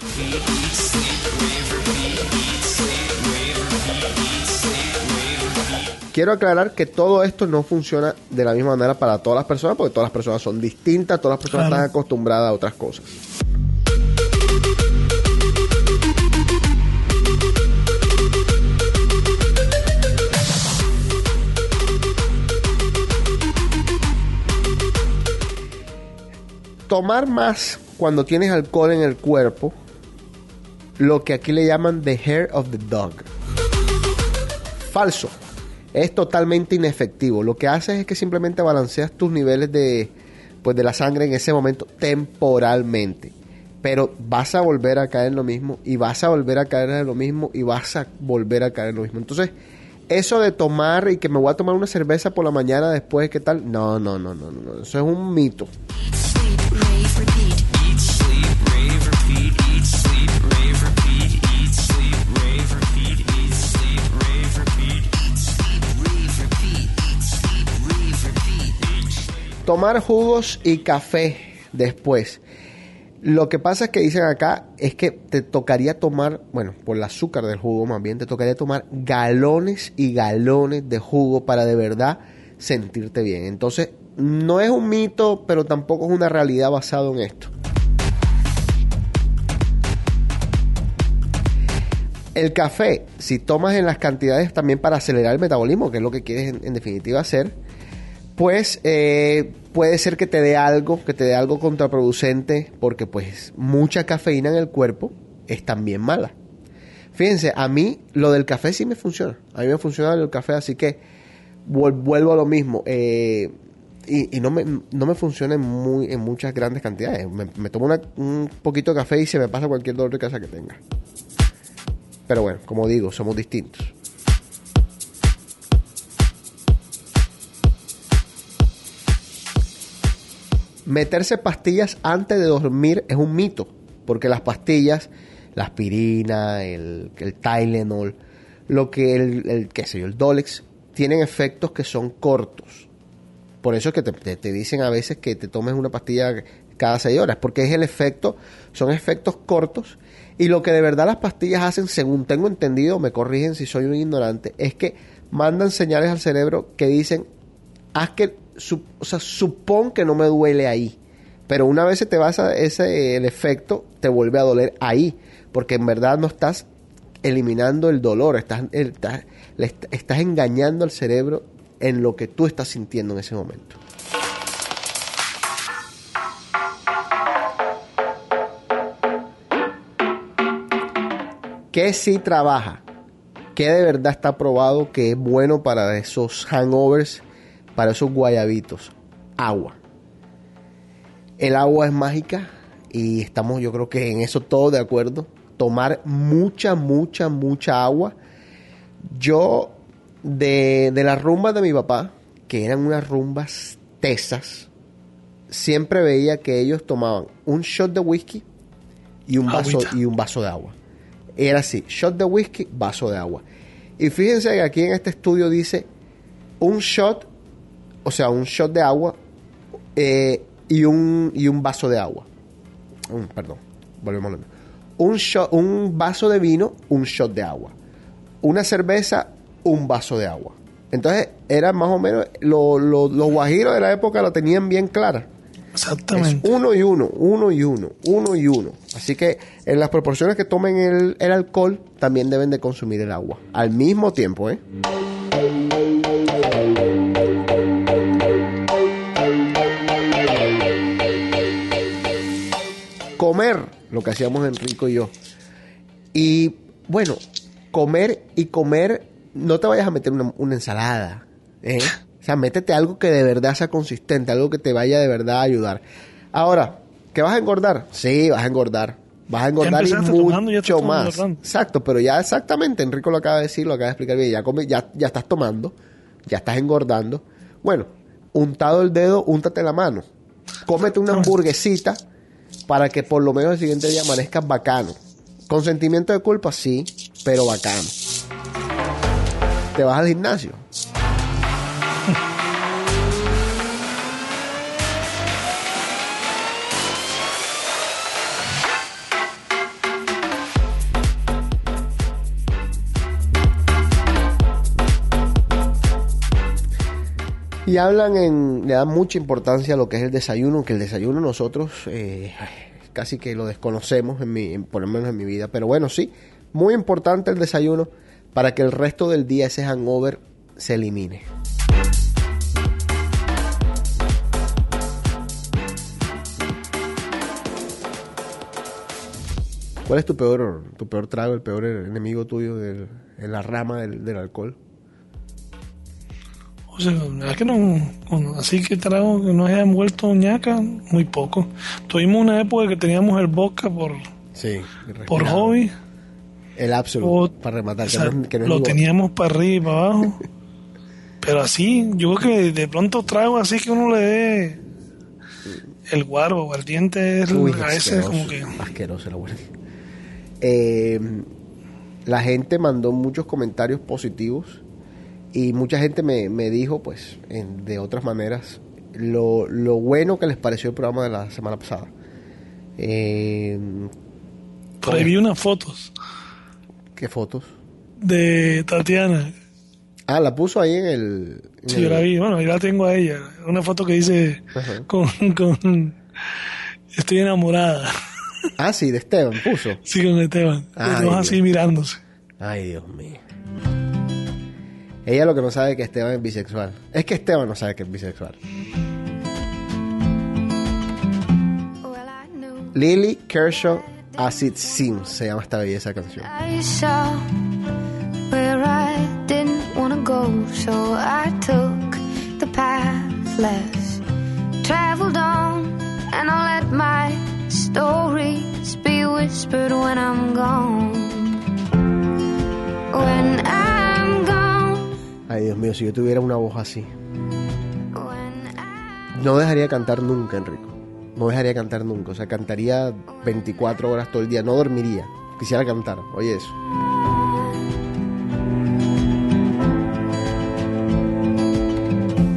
Quiero aclarar que todo esto no funciona de la misma manera para todas las personas, porque todas las personas son distintas, todas las personas Claro. están acostumbradas a otras cosas. Tomar más cuando tienes alcohol en el cuerpo, lo que aquí le llaman the hair of the dog. Falso. Es totalmente inefectivo. Lo que haces es que simplemente balanceas tus niveles de, pues, de la sangre en ese momento temporalmente. Pero vas a volver a caer en lo mismo y vas a volver a caer en lo mismo y vas a volver a caer en lo mismo. Entonces, eso de tomar y que me voy a tomar una cerveza por la mañana después, ¿qué tal? No, no, no, no, no. Eso es un mito. Tomar jugos y café después. Lo que pasa es que dicen acá es que te tocaría tomar, bueno, por el azúcar del jugo más bien, te tocaría tomar galones y galones de jugo para de verdad sentirte bien. Entonces, no es un mito, pero tampoco es una realidad basado en esto. El café, si tomas en las cantidades también para acelerar el metabolismo, que es lo que quieres en, en definitiva hacer, pues eh, puede ser que te dé algo, que te dé algo contraproducente, porque pues mucha cafeína en el cuerpo es también mala. Fíjense, a mí lo del café sí me funciona. A mí me funciona el café, así que vuel- vuelvo a lo mismo. eh, y, no, me, no me funciona en, muy, en muchas grandes cantidades. Me, tomo un poquito de café y se me pasa cualquier dolor de cabeza que tenga. Pero bueno, como digo, somos distintos. Meterse pastillas antes de dormir es un mito, porque las pastillas, la aspirina, el, Tylenol, lo que el, el qué sé yo, el Dolex, tienen efectos que son cortos. Por eso es que te, te- dicen a veces que te tomes una pastilla cada seis horas, porque es el efecto, son efectos cortos. Y lo que de verdad las pastillas hacen, según tengo entendido, me corrigen si soy un ignorante, es que mandan señales al cerebro que dicen, haz que, su- supón que no me duele ahí. Pero una vez se te va esa- ese, el efecto, te vuelve a doler ahí. Porque en verdad no estás eliminando el dolor, estás, estás, estás engañando al cerebro en lo que tú estás sintiendo en ese momento. ¿Qué sí trabaja? ¿Qué de verdad está probado que es bueno para esos hangovers, para esos guayabitos? Agua. El agua es mágica y estamos yo creo que en eso todos de acuerdo. Tomar mucha, mucha, mucha agua. Yo, de, de las rumbas de mi papá, que eran unas rumbas tesas, siempre veía que ellos tomaban un shot de whisky y un vaso, Agüita. y un vaso de agua. Era así, shot de whisky, vaso de agua. Y fíjense que aquí en este estudio dice un shot, o sea, un shot de agua eh, y, un, y un vaso de agua. Un- perdón, volvemos a lo mismo. Un, shot, un vaso de vino, un shot de agua. Una cerveza, un vaso de agua. Entonces, era más o menos, lo- lo- los guajiros de la época lo tenían bien clara. Es Exactamente. uno y uno, uno y uno, uno y uno. Así que en las proporciones que tomen el, el alcohol, también deben de consumir el agua. Al mismo tiempo, ¿eh? Comer, lo que hacíamos Enrico y yo. Y bueno, comer y comer, no te vayas a meter una, una ensalada. ¿eh? O sea, métete algo que de verdad sea consistente, algo que te vaya de verdad a ayudar. Ahora, ¿que vas a engordar? Sí, vas a engordar. Vas a engordar y mucho más. Exacto, pero ya exactamente, Enrico lo acaba de decir, lo acaba de explicar bien. Ya, come- ya, ya estás tomando, ya estás engordando. Bueno, untado el dedo, úntate la mano. Cómete una hamburguesita para que por lo menos el siguiente día amanezcas bacano. Con sentimiento de culpa, sí, pero bacano. ¿Te vas al gimnasio? Y hablan en, le dan mucha importancia a lo que es el desayuno, aunque el desayuno nosotros eh, casi que lo desconocemos, en mi, por lo menos en mi vida. Pero bueno, sí, muy importante el desayuno para que el resto del día ese hangover se elimine. ¿Cuál es tu peor, tu peor trago, el peor enemigo tuyo de la rama del alcohol? O sea, que no, así que trago que nos haya vuelto ñaca, muy poco. Tuvimos una época que teníamos el vodka por, Sí. por hobby. El absoluto, para rematar. o que sea, no es- que no es lo teníamos para arriba y para abajo. Pero así, yo creo que de pronto trago así que uno le dé el guaro o el diente es Uy, a veces asqueroso, como que asqueroso la. Eh, la gente mandó muchos comentarios positivos y mucha gente me, me dijo, pues, en- de otras maneras, lo, lo bueno que les pareció el programa de la semana pasada. Eh, por ahí vi unas fotos ¿Qué fotos? de Tatiana. Ah, la puso ahí en el... en Sí, el- yo la vi, bueno, ahí la tengo a ella. Una foto que dice Ajá. con, con estoy enamorada. Ah, sí, de Esteban puso. Sí, con Esteban. Los dos así mirándose. Ay, Dios mío. Ella lo que no sabe es que Esteban es bisexual. Es que Esteban no sabe que es bisexual. Lily Kershaw Acid Sims se llama esta belleza canción. Traveled on, and I'll let my stories be whispered when I'm gone. When I'm gone, Ay, Dios mío, si yo tuviera una voz así. No dejaría de cantar nunca, Enrico. No dejaría de cantar nunca. O sea, cantaría 24 horas todo el día. No dormiría. Quisiera cantar. Oye, eso.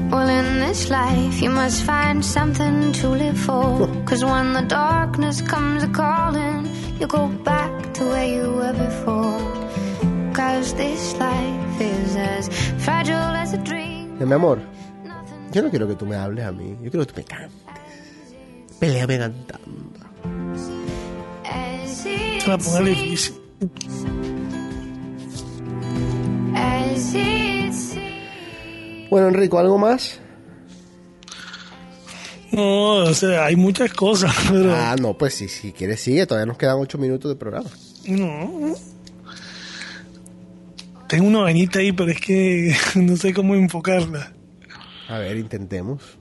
Well, in this life, you must find something to live for. Cause when the darkness comes a calling, you go back to where you were before. Cause this life is as fragile as a dream. Mi amor, yo no quiero que tú me hables a mí. Yo quiero que tú me cantes. Peleame cantando. La ponga difícil. As it seems. Bueno, Enrico, ¿algo más? No, o sea, hay muchas cosas, pero Ah, no, pues sí, si quieres sigue. Todavía nos quedan 8 minutos de programa. no. Tengo una vainita ahí, pero es que no sé cómo enfocarla. A ver, intentemos.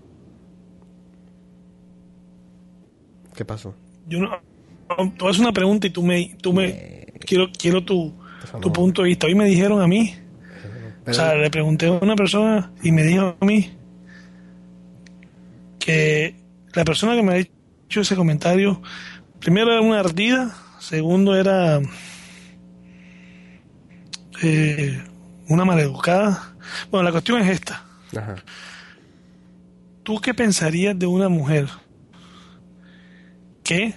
¿Qué pasó? Yo no, tú haces una pregunta y tú me, tú me, quiero, quiero tu, tu punto de vista. Hoy me dijeron a mí, o sea, le pregunté a una persona y me dijo a mí que la persona que me ha hecho ese comentario, primero era una ardida, segundo era eh, una maleducada. Bueno, la cuestión es esta. Ajá. ¿Tú qué pensarías de una mujer que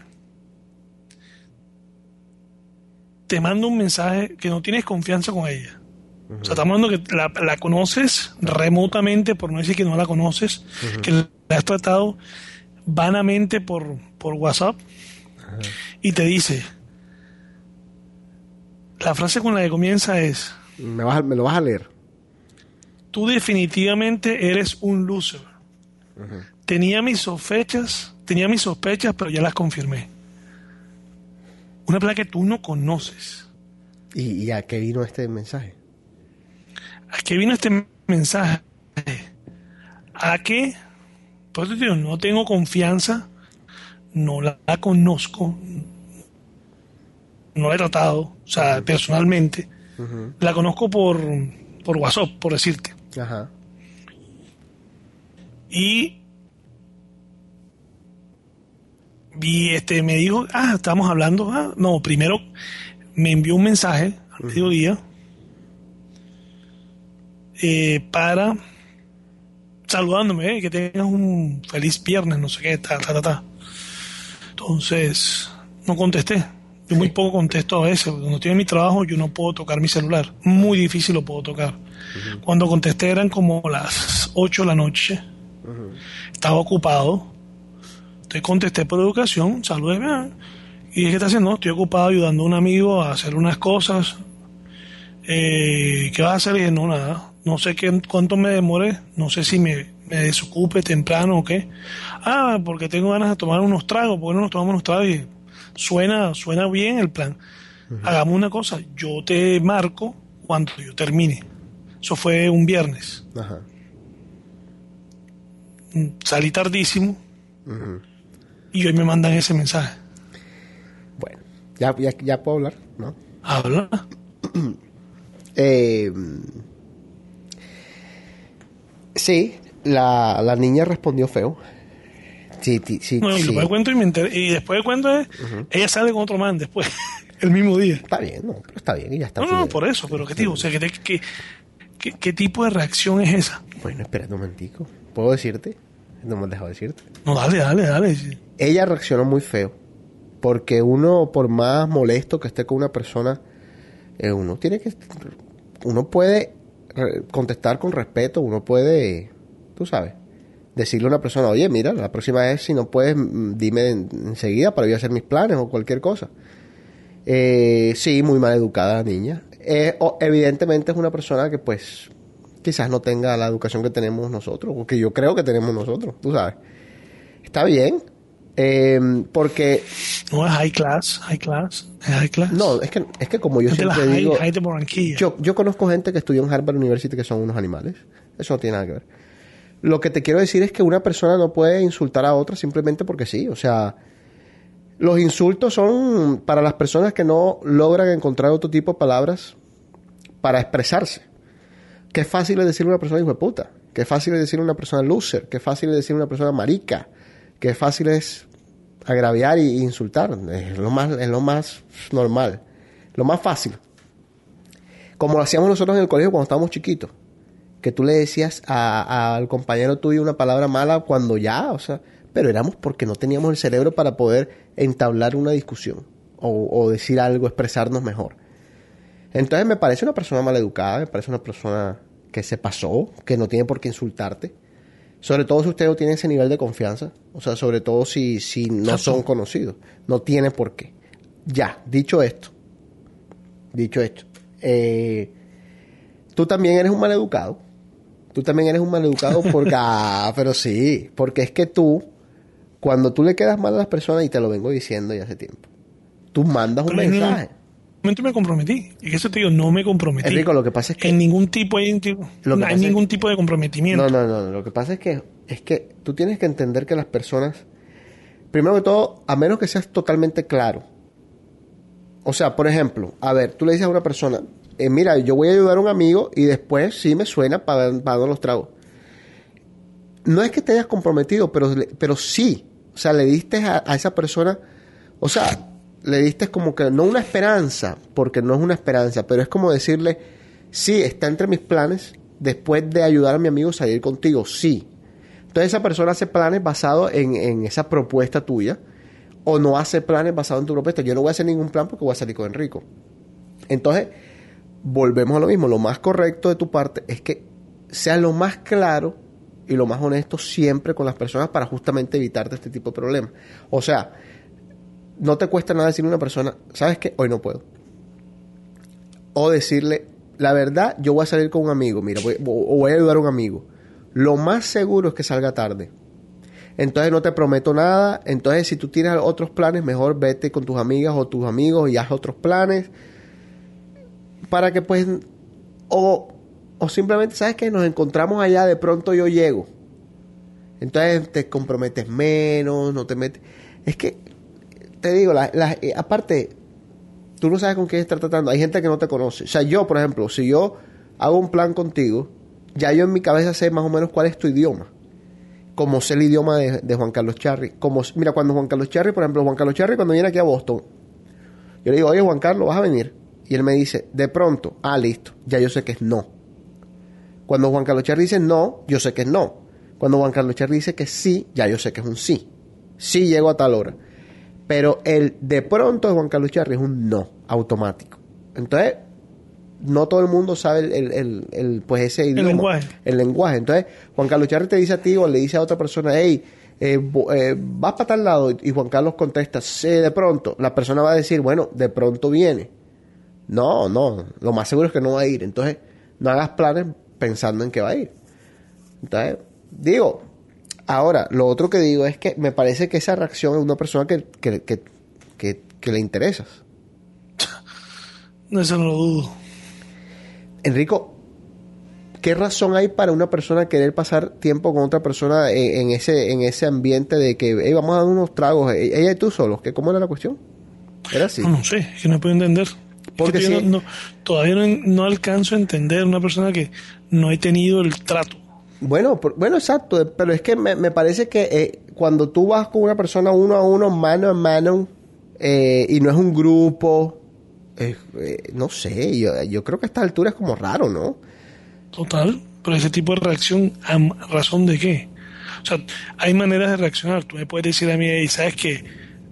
te manda un mensaje que no tienes confianza con ella? O sea, estamos hablando que la, la conoces remotamente, por no decir que no la conoces, que la has tratado vanamente por, por WhatsApp y te dice, la frase con la que comienza es, ¿Me, vas a- me lo vas a leer? tú definitivamente eres un loser. Tenía mis sospechas, tenía mis sospechas, pero ya las confirmé. Una plata que tú no conoces. ¿Y, y a qué vino este mensaje? ¿A qué vino este mensaje? A que, pues te digo, no tengo confianza, no la, la conozco, no la he tratado, o sea, personalmente. La conozco por, por WhatsApp, por decirte. Ajá. Y vi este me dijo, ah, estamos hablando, ah, no, primero me envió un mensaje al mediodía eh, para saludándome, eh, que tengas un feliz viernes, no sé qué, ta, ta, ta, ta. Entonces, no contesté. Yo muy poco contesto a veces, cuando estoy en mi trabajo yo no puedo tocar mi celular. Muy difícil lo puedo tocar. Cuando contesté eran como las 8 de la noche. Estaba ocupado. Entonces contesté por educación, saludé. Y dije, ¿qué está haciendo? Estoy ocupado ayudando a un amigo a hacer unas cosas. Eh, ¿Qué vas a hacer? Y dije, no, nada. No sé qué, cuánto me demore. No sé si me, me desocupe temprano o qué. Ah, porque tengo ganas de tomar unos tragos. ¿Por qué no nos tomamos unos tragos? Y suena, suena bien el plan. Hagamos una cosa, yo te marco cuando yo termine. Eso fue un viernes. Ajá. Mm, Salí tardísimo y hoy me mandan ese mensaje. Bueno, ya, ya, ya puedo hablar, ¿no? Habla. Eh, sí, la, la niña respondió feo. Sí, sí, Bueno, y sí. después de cuento y, me enteré- y después de cuento es, ella sale con otro man después, el mismo día. Está bien, no, pero está bien y ya está. No, no, por eso, pero ¿qué digo? O sea, ¿qué, qué, qué- qué tipo de reacción es esa? Bueno, espera un momentico. ¿Puedo decirte? No me has dejado decirte. No, dale, dale, dale. Ella reaccionó muy feo. Porque uno, por más molesto que esté con una persona, eh, uno tiene que. Uno puede contestar con respeto, uno puede, tú sabes, decirle a una persona, oye, mira, la próxima vez si no puedes, mm, dime en- enseguida para yo hacer mis planes o cualquier cosa. Eh, sí, muy mal educada la niña. Eh, o- evidentemente es una persona que pues quizás no tenga la educación que tenemos nosotros, o que yo creo que tenemos nosotros, tú sabes. Está bien, eh, porque... No es high class, high class, es high class. No, es que, es que como yo Es siempre high, digo... high de. Yo, yo conozco gente que estudió en Harvard University que son unos animales. Eso no tiene nada que ver. Lo que te quiero decir es que una persona no puede insultar a otra simplemente porque sí. O sea, los insultos son para las personas que no logran encontrar otro tipo de palabras para expresarse. Qué fácil es decirle a una persona hijo de puta. Qué fácil es decirle a una persona loser. Qué fácil es decirle a una persona marica. Qué fácil es agraviar y insultar. Es lo más, es lo más normal. Lo más fácil. Como lo hacíamos nosotros en el colegio cuando estábamos chiquitos. Que tú le decías al compañero tuyo una palabra mala cuando ya, o sea, pero éramos porque no teníamos el cerebro para poder entablar una discusión o, o decir algo, expresarnos mejor. Entonces me parece una persona mal educada, me parece una persona que se pasó, que no tiene por qué insultarte. Sobre todo si usted no tiene ese nivel de confianza. O sea, sobre todo si, si no son conocidos. No tiene por qué. Ya, dicho esto. Dicho esto. eh, tú también eres un mal educado. Tú también eres un mal educado porque... ah, pero sí. Porque es que tú, cuando tú le quedas mal a las personas, y te lo vengo diciendo ya hace tiempo, tú mandas un Pero en un mensaje. momento me comprometí. Y eso te digo, no me comprometí. Enrico, lo que pasa es que... En ningún tipo hay, no hay es- ningún tipo de comprometimiento. No, no, no, no. Lo que pasa es que, es que tú tienes que entender que las personas, primero que todo, a menos que seas totalmente claro. O sea, por ejemplo, a ver, tú le dices a una persona, eh, mira, yo voy a ayudar a un amigo y después sí me suena pagando los tragos. No es que te hayas comprometido, pero, pero sí. O sea, le diste a, a esa persona, o sea, le diste como que no una esperanza, porque no es una esperanza, pero es como decirle, sí, está entre mis planes, después de ayudar a mi amigo a salir contigo, sí. Entonces esa persona hace planes basados en, en esa propuesta tuya, o no hace planes basados en tu propuesta. Yo no voy a hacer ningún plan porque voy a salir con Enrico. Entonces, volvemos a lo mismo. Lo más correcto de tu parte es que seas lo más claro y lo más honesto siempre con las personas para justamente evitarte este tipo de problemas. O sea, no te cuesta nada decirle a una persona, ¿sabes qué? Hoy no puedo. O decirle, la verdad, yo voy a salir con un amigo, mira, voy, o voy a ayudar a un amigo. Lo más seguro es que salga tarde. Entonces no te prometo nada. Entonces si tú tienes otros planes, mejor vete con tus amigas o tus amigos y haz otros planes. Para que pues... O, o simplemente, ¿sabes qué? Nos encontramos allá, de pronto yo llego. Entonces te comprometes menos, no te metes... Es que, te digo, la, la- eh, aparte, tú no sabes con quién estás tratando. Hay gente que no te conoce. O sea, yo, por ejemplo, si yo hago un plan contigo, ya yo en mi cabeza sé más o menos cuál es tu idioma. Como sé el idioma de, de Juan Carlos Charri. Como, mira, cuando Juan Carlos Charri, por ejemplo, Juan Carlos Charri cuando viene aquí a Boston, yo le digo, oye Juan Carlos, ¿vas a venir? Y él me dice, de pronto, ah, listo, ya yo sé que es no. Cuando Juan Carlos Charri dice no, yo sé que es no. Cuando Juan Carlos Charri dice que sí, ya yo sé que es un sí. Sí llego a tal hora. Pero el de pronto de Juan Carlos Charri es un no automático. Entonces, no todo el mundo sabe el, el- el- el, pues ese idioma. lenguaje. El lenguaje. Entonces, Juan Carlos Charri te dice a ti o le dice a otra persona, hey, eh, eh, vas para tal lado. Y Juan Carlos contesta, sí, de pronto. La persona va a decir, bueno, de pronto viene. No, no. Lo más seguro es que no va a ir. Entonces, no hagas planes pensando en que va a ir. Entonces, digo, ahora, lo otro que digo es que me parece que esa reacción es una persona que, que, que, que, que le interesas. No, eso no lo dudo. Enrico, ¿qué razón hay para una persona querer pasar tiempo con otra persona en, en ese, en ese ambiente de que "Ey, vamos a dar unos tragos, e- ella y tú solos? ¿Qué, ¿Cómo era la cuestión? Era así. No, no sé, es que no puedo entender. Porque sí. no- no- todavía no, no alcanzo a entender una persona que no he tenido el trato. Bueno, por- bueno, exacto, pero es que me, me parece que eh, cuando tú vas con una persona uno a uno, mano a mano, eh, y no es un grupo, eh, no sé, yo, yo creo que a esta altura es como raro, ¿no? Total, pero ese tipo de reacción, ¿a razón de qué? O sea, hay maneras de reaccionar. Tú me puedes decir a mí, sabes que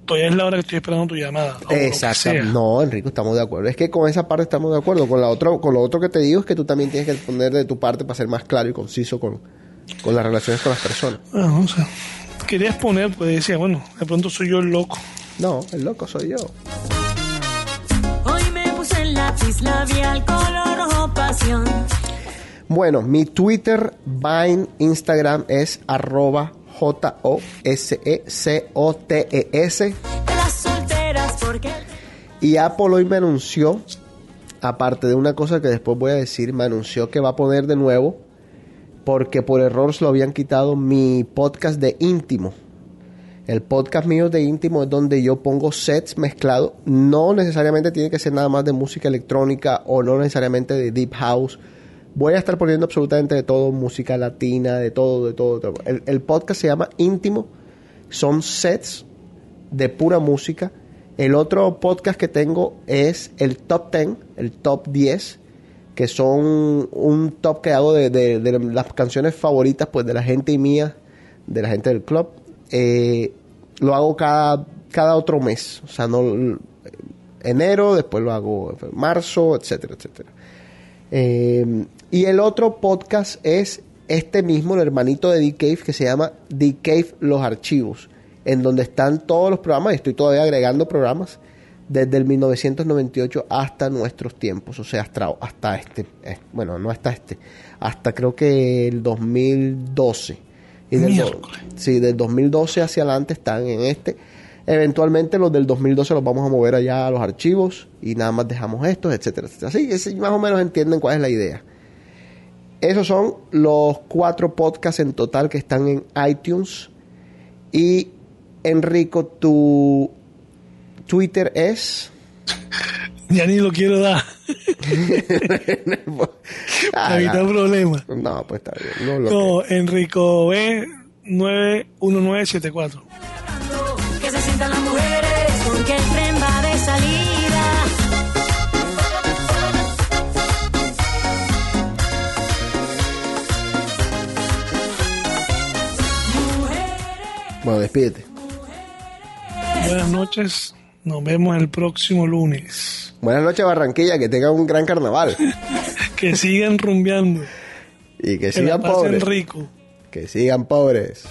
todavía es la hora que estoy esperando tu llamada. Exacto. No, Enrico, estamos de acuerdo. Es que con esa parte estamos de acuerdo. Con la otra, con lo otro que te digo es que tú también tienes que poner de tu parte para ser más claro y conciso con, con las relaciones con las personas. Ah, no, o sea, querías poner, pues decía, bueno, de pronto soy yo el loco. No, el loco soy yo. Hoy me puse el lápiz labial color rojo pasión. Bueno, mi Twitter, Vine, Instagram es arroba J-O-S-E-C-O-T-E-S. De las solteras porque Y Apple hoy me anunció, aparte de una cosa que después voy a decir, me anunció que va a poner de nuevo, porque por error se lo habían quitado mi podcast de íntimo. El podcast mío de íntimo es donde yo pongo sets mezclados. No necesariamente tiene que ser nada más de música electrónica o no necesariamente de deep house. Voy a estar poniendo absolutamente de todo, música latina, de todo, de todo. de todo. El, podcast se llama Íntimo. Son sets de pura música. El otro podcast que tengo es el Top 10, el Top 10, que son un top que hago de, de- las canciones favoritas pues de la gente y mía, de la gente del club. Eh, lo hago cada, cada otro mes. O sea, no enero, después lo hago marzo, etcétera, etcétera. Eh, y el otro podcast es este mismo, el hermanito de D-Cave, que se llama D-Cave Los Archivos, en donde están todos los programas, y estoy todavía agregando programas, desde el 1998 hasta nuestros tiempos, o sea, hasta, hasta este, eh, bueno, no hasta este, hasta creo que el 2012. Y del, sí, del 2012 hacia adelante están en este. Eventualmente los del 2012 los vamos a mover allá a los archivos y nada más dejamos estos, etcétera, etcétera. Así que más o menos entienden cuál es la idea. Esos son los cuatro podcasts en total que están en iTunes. Y Enrico, tu Twitter es. Ya ni lo quiero dar. Para evitar problemas. No, pues está bien. No, no Enrico B91974. Bueno, despídete. Buenas noches, nos vemos el próximo lunes. Buenas noches, Barranquilla. Que tengan un gran carnaval. Que sigan rumbeando, Y que sigan pobres. rico. Que sigan pobres.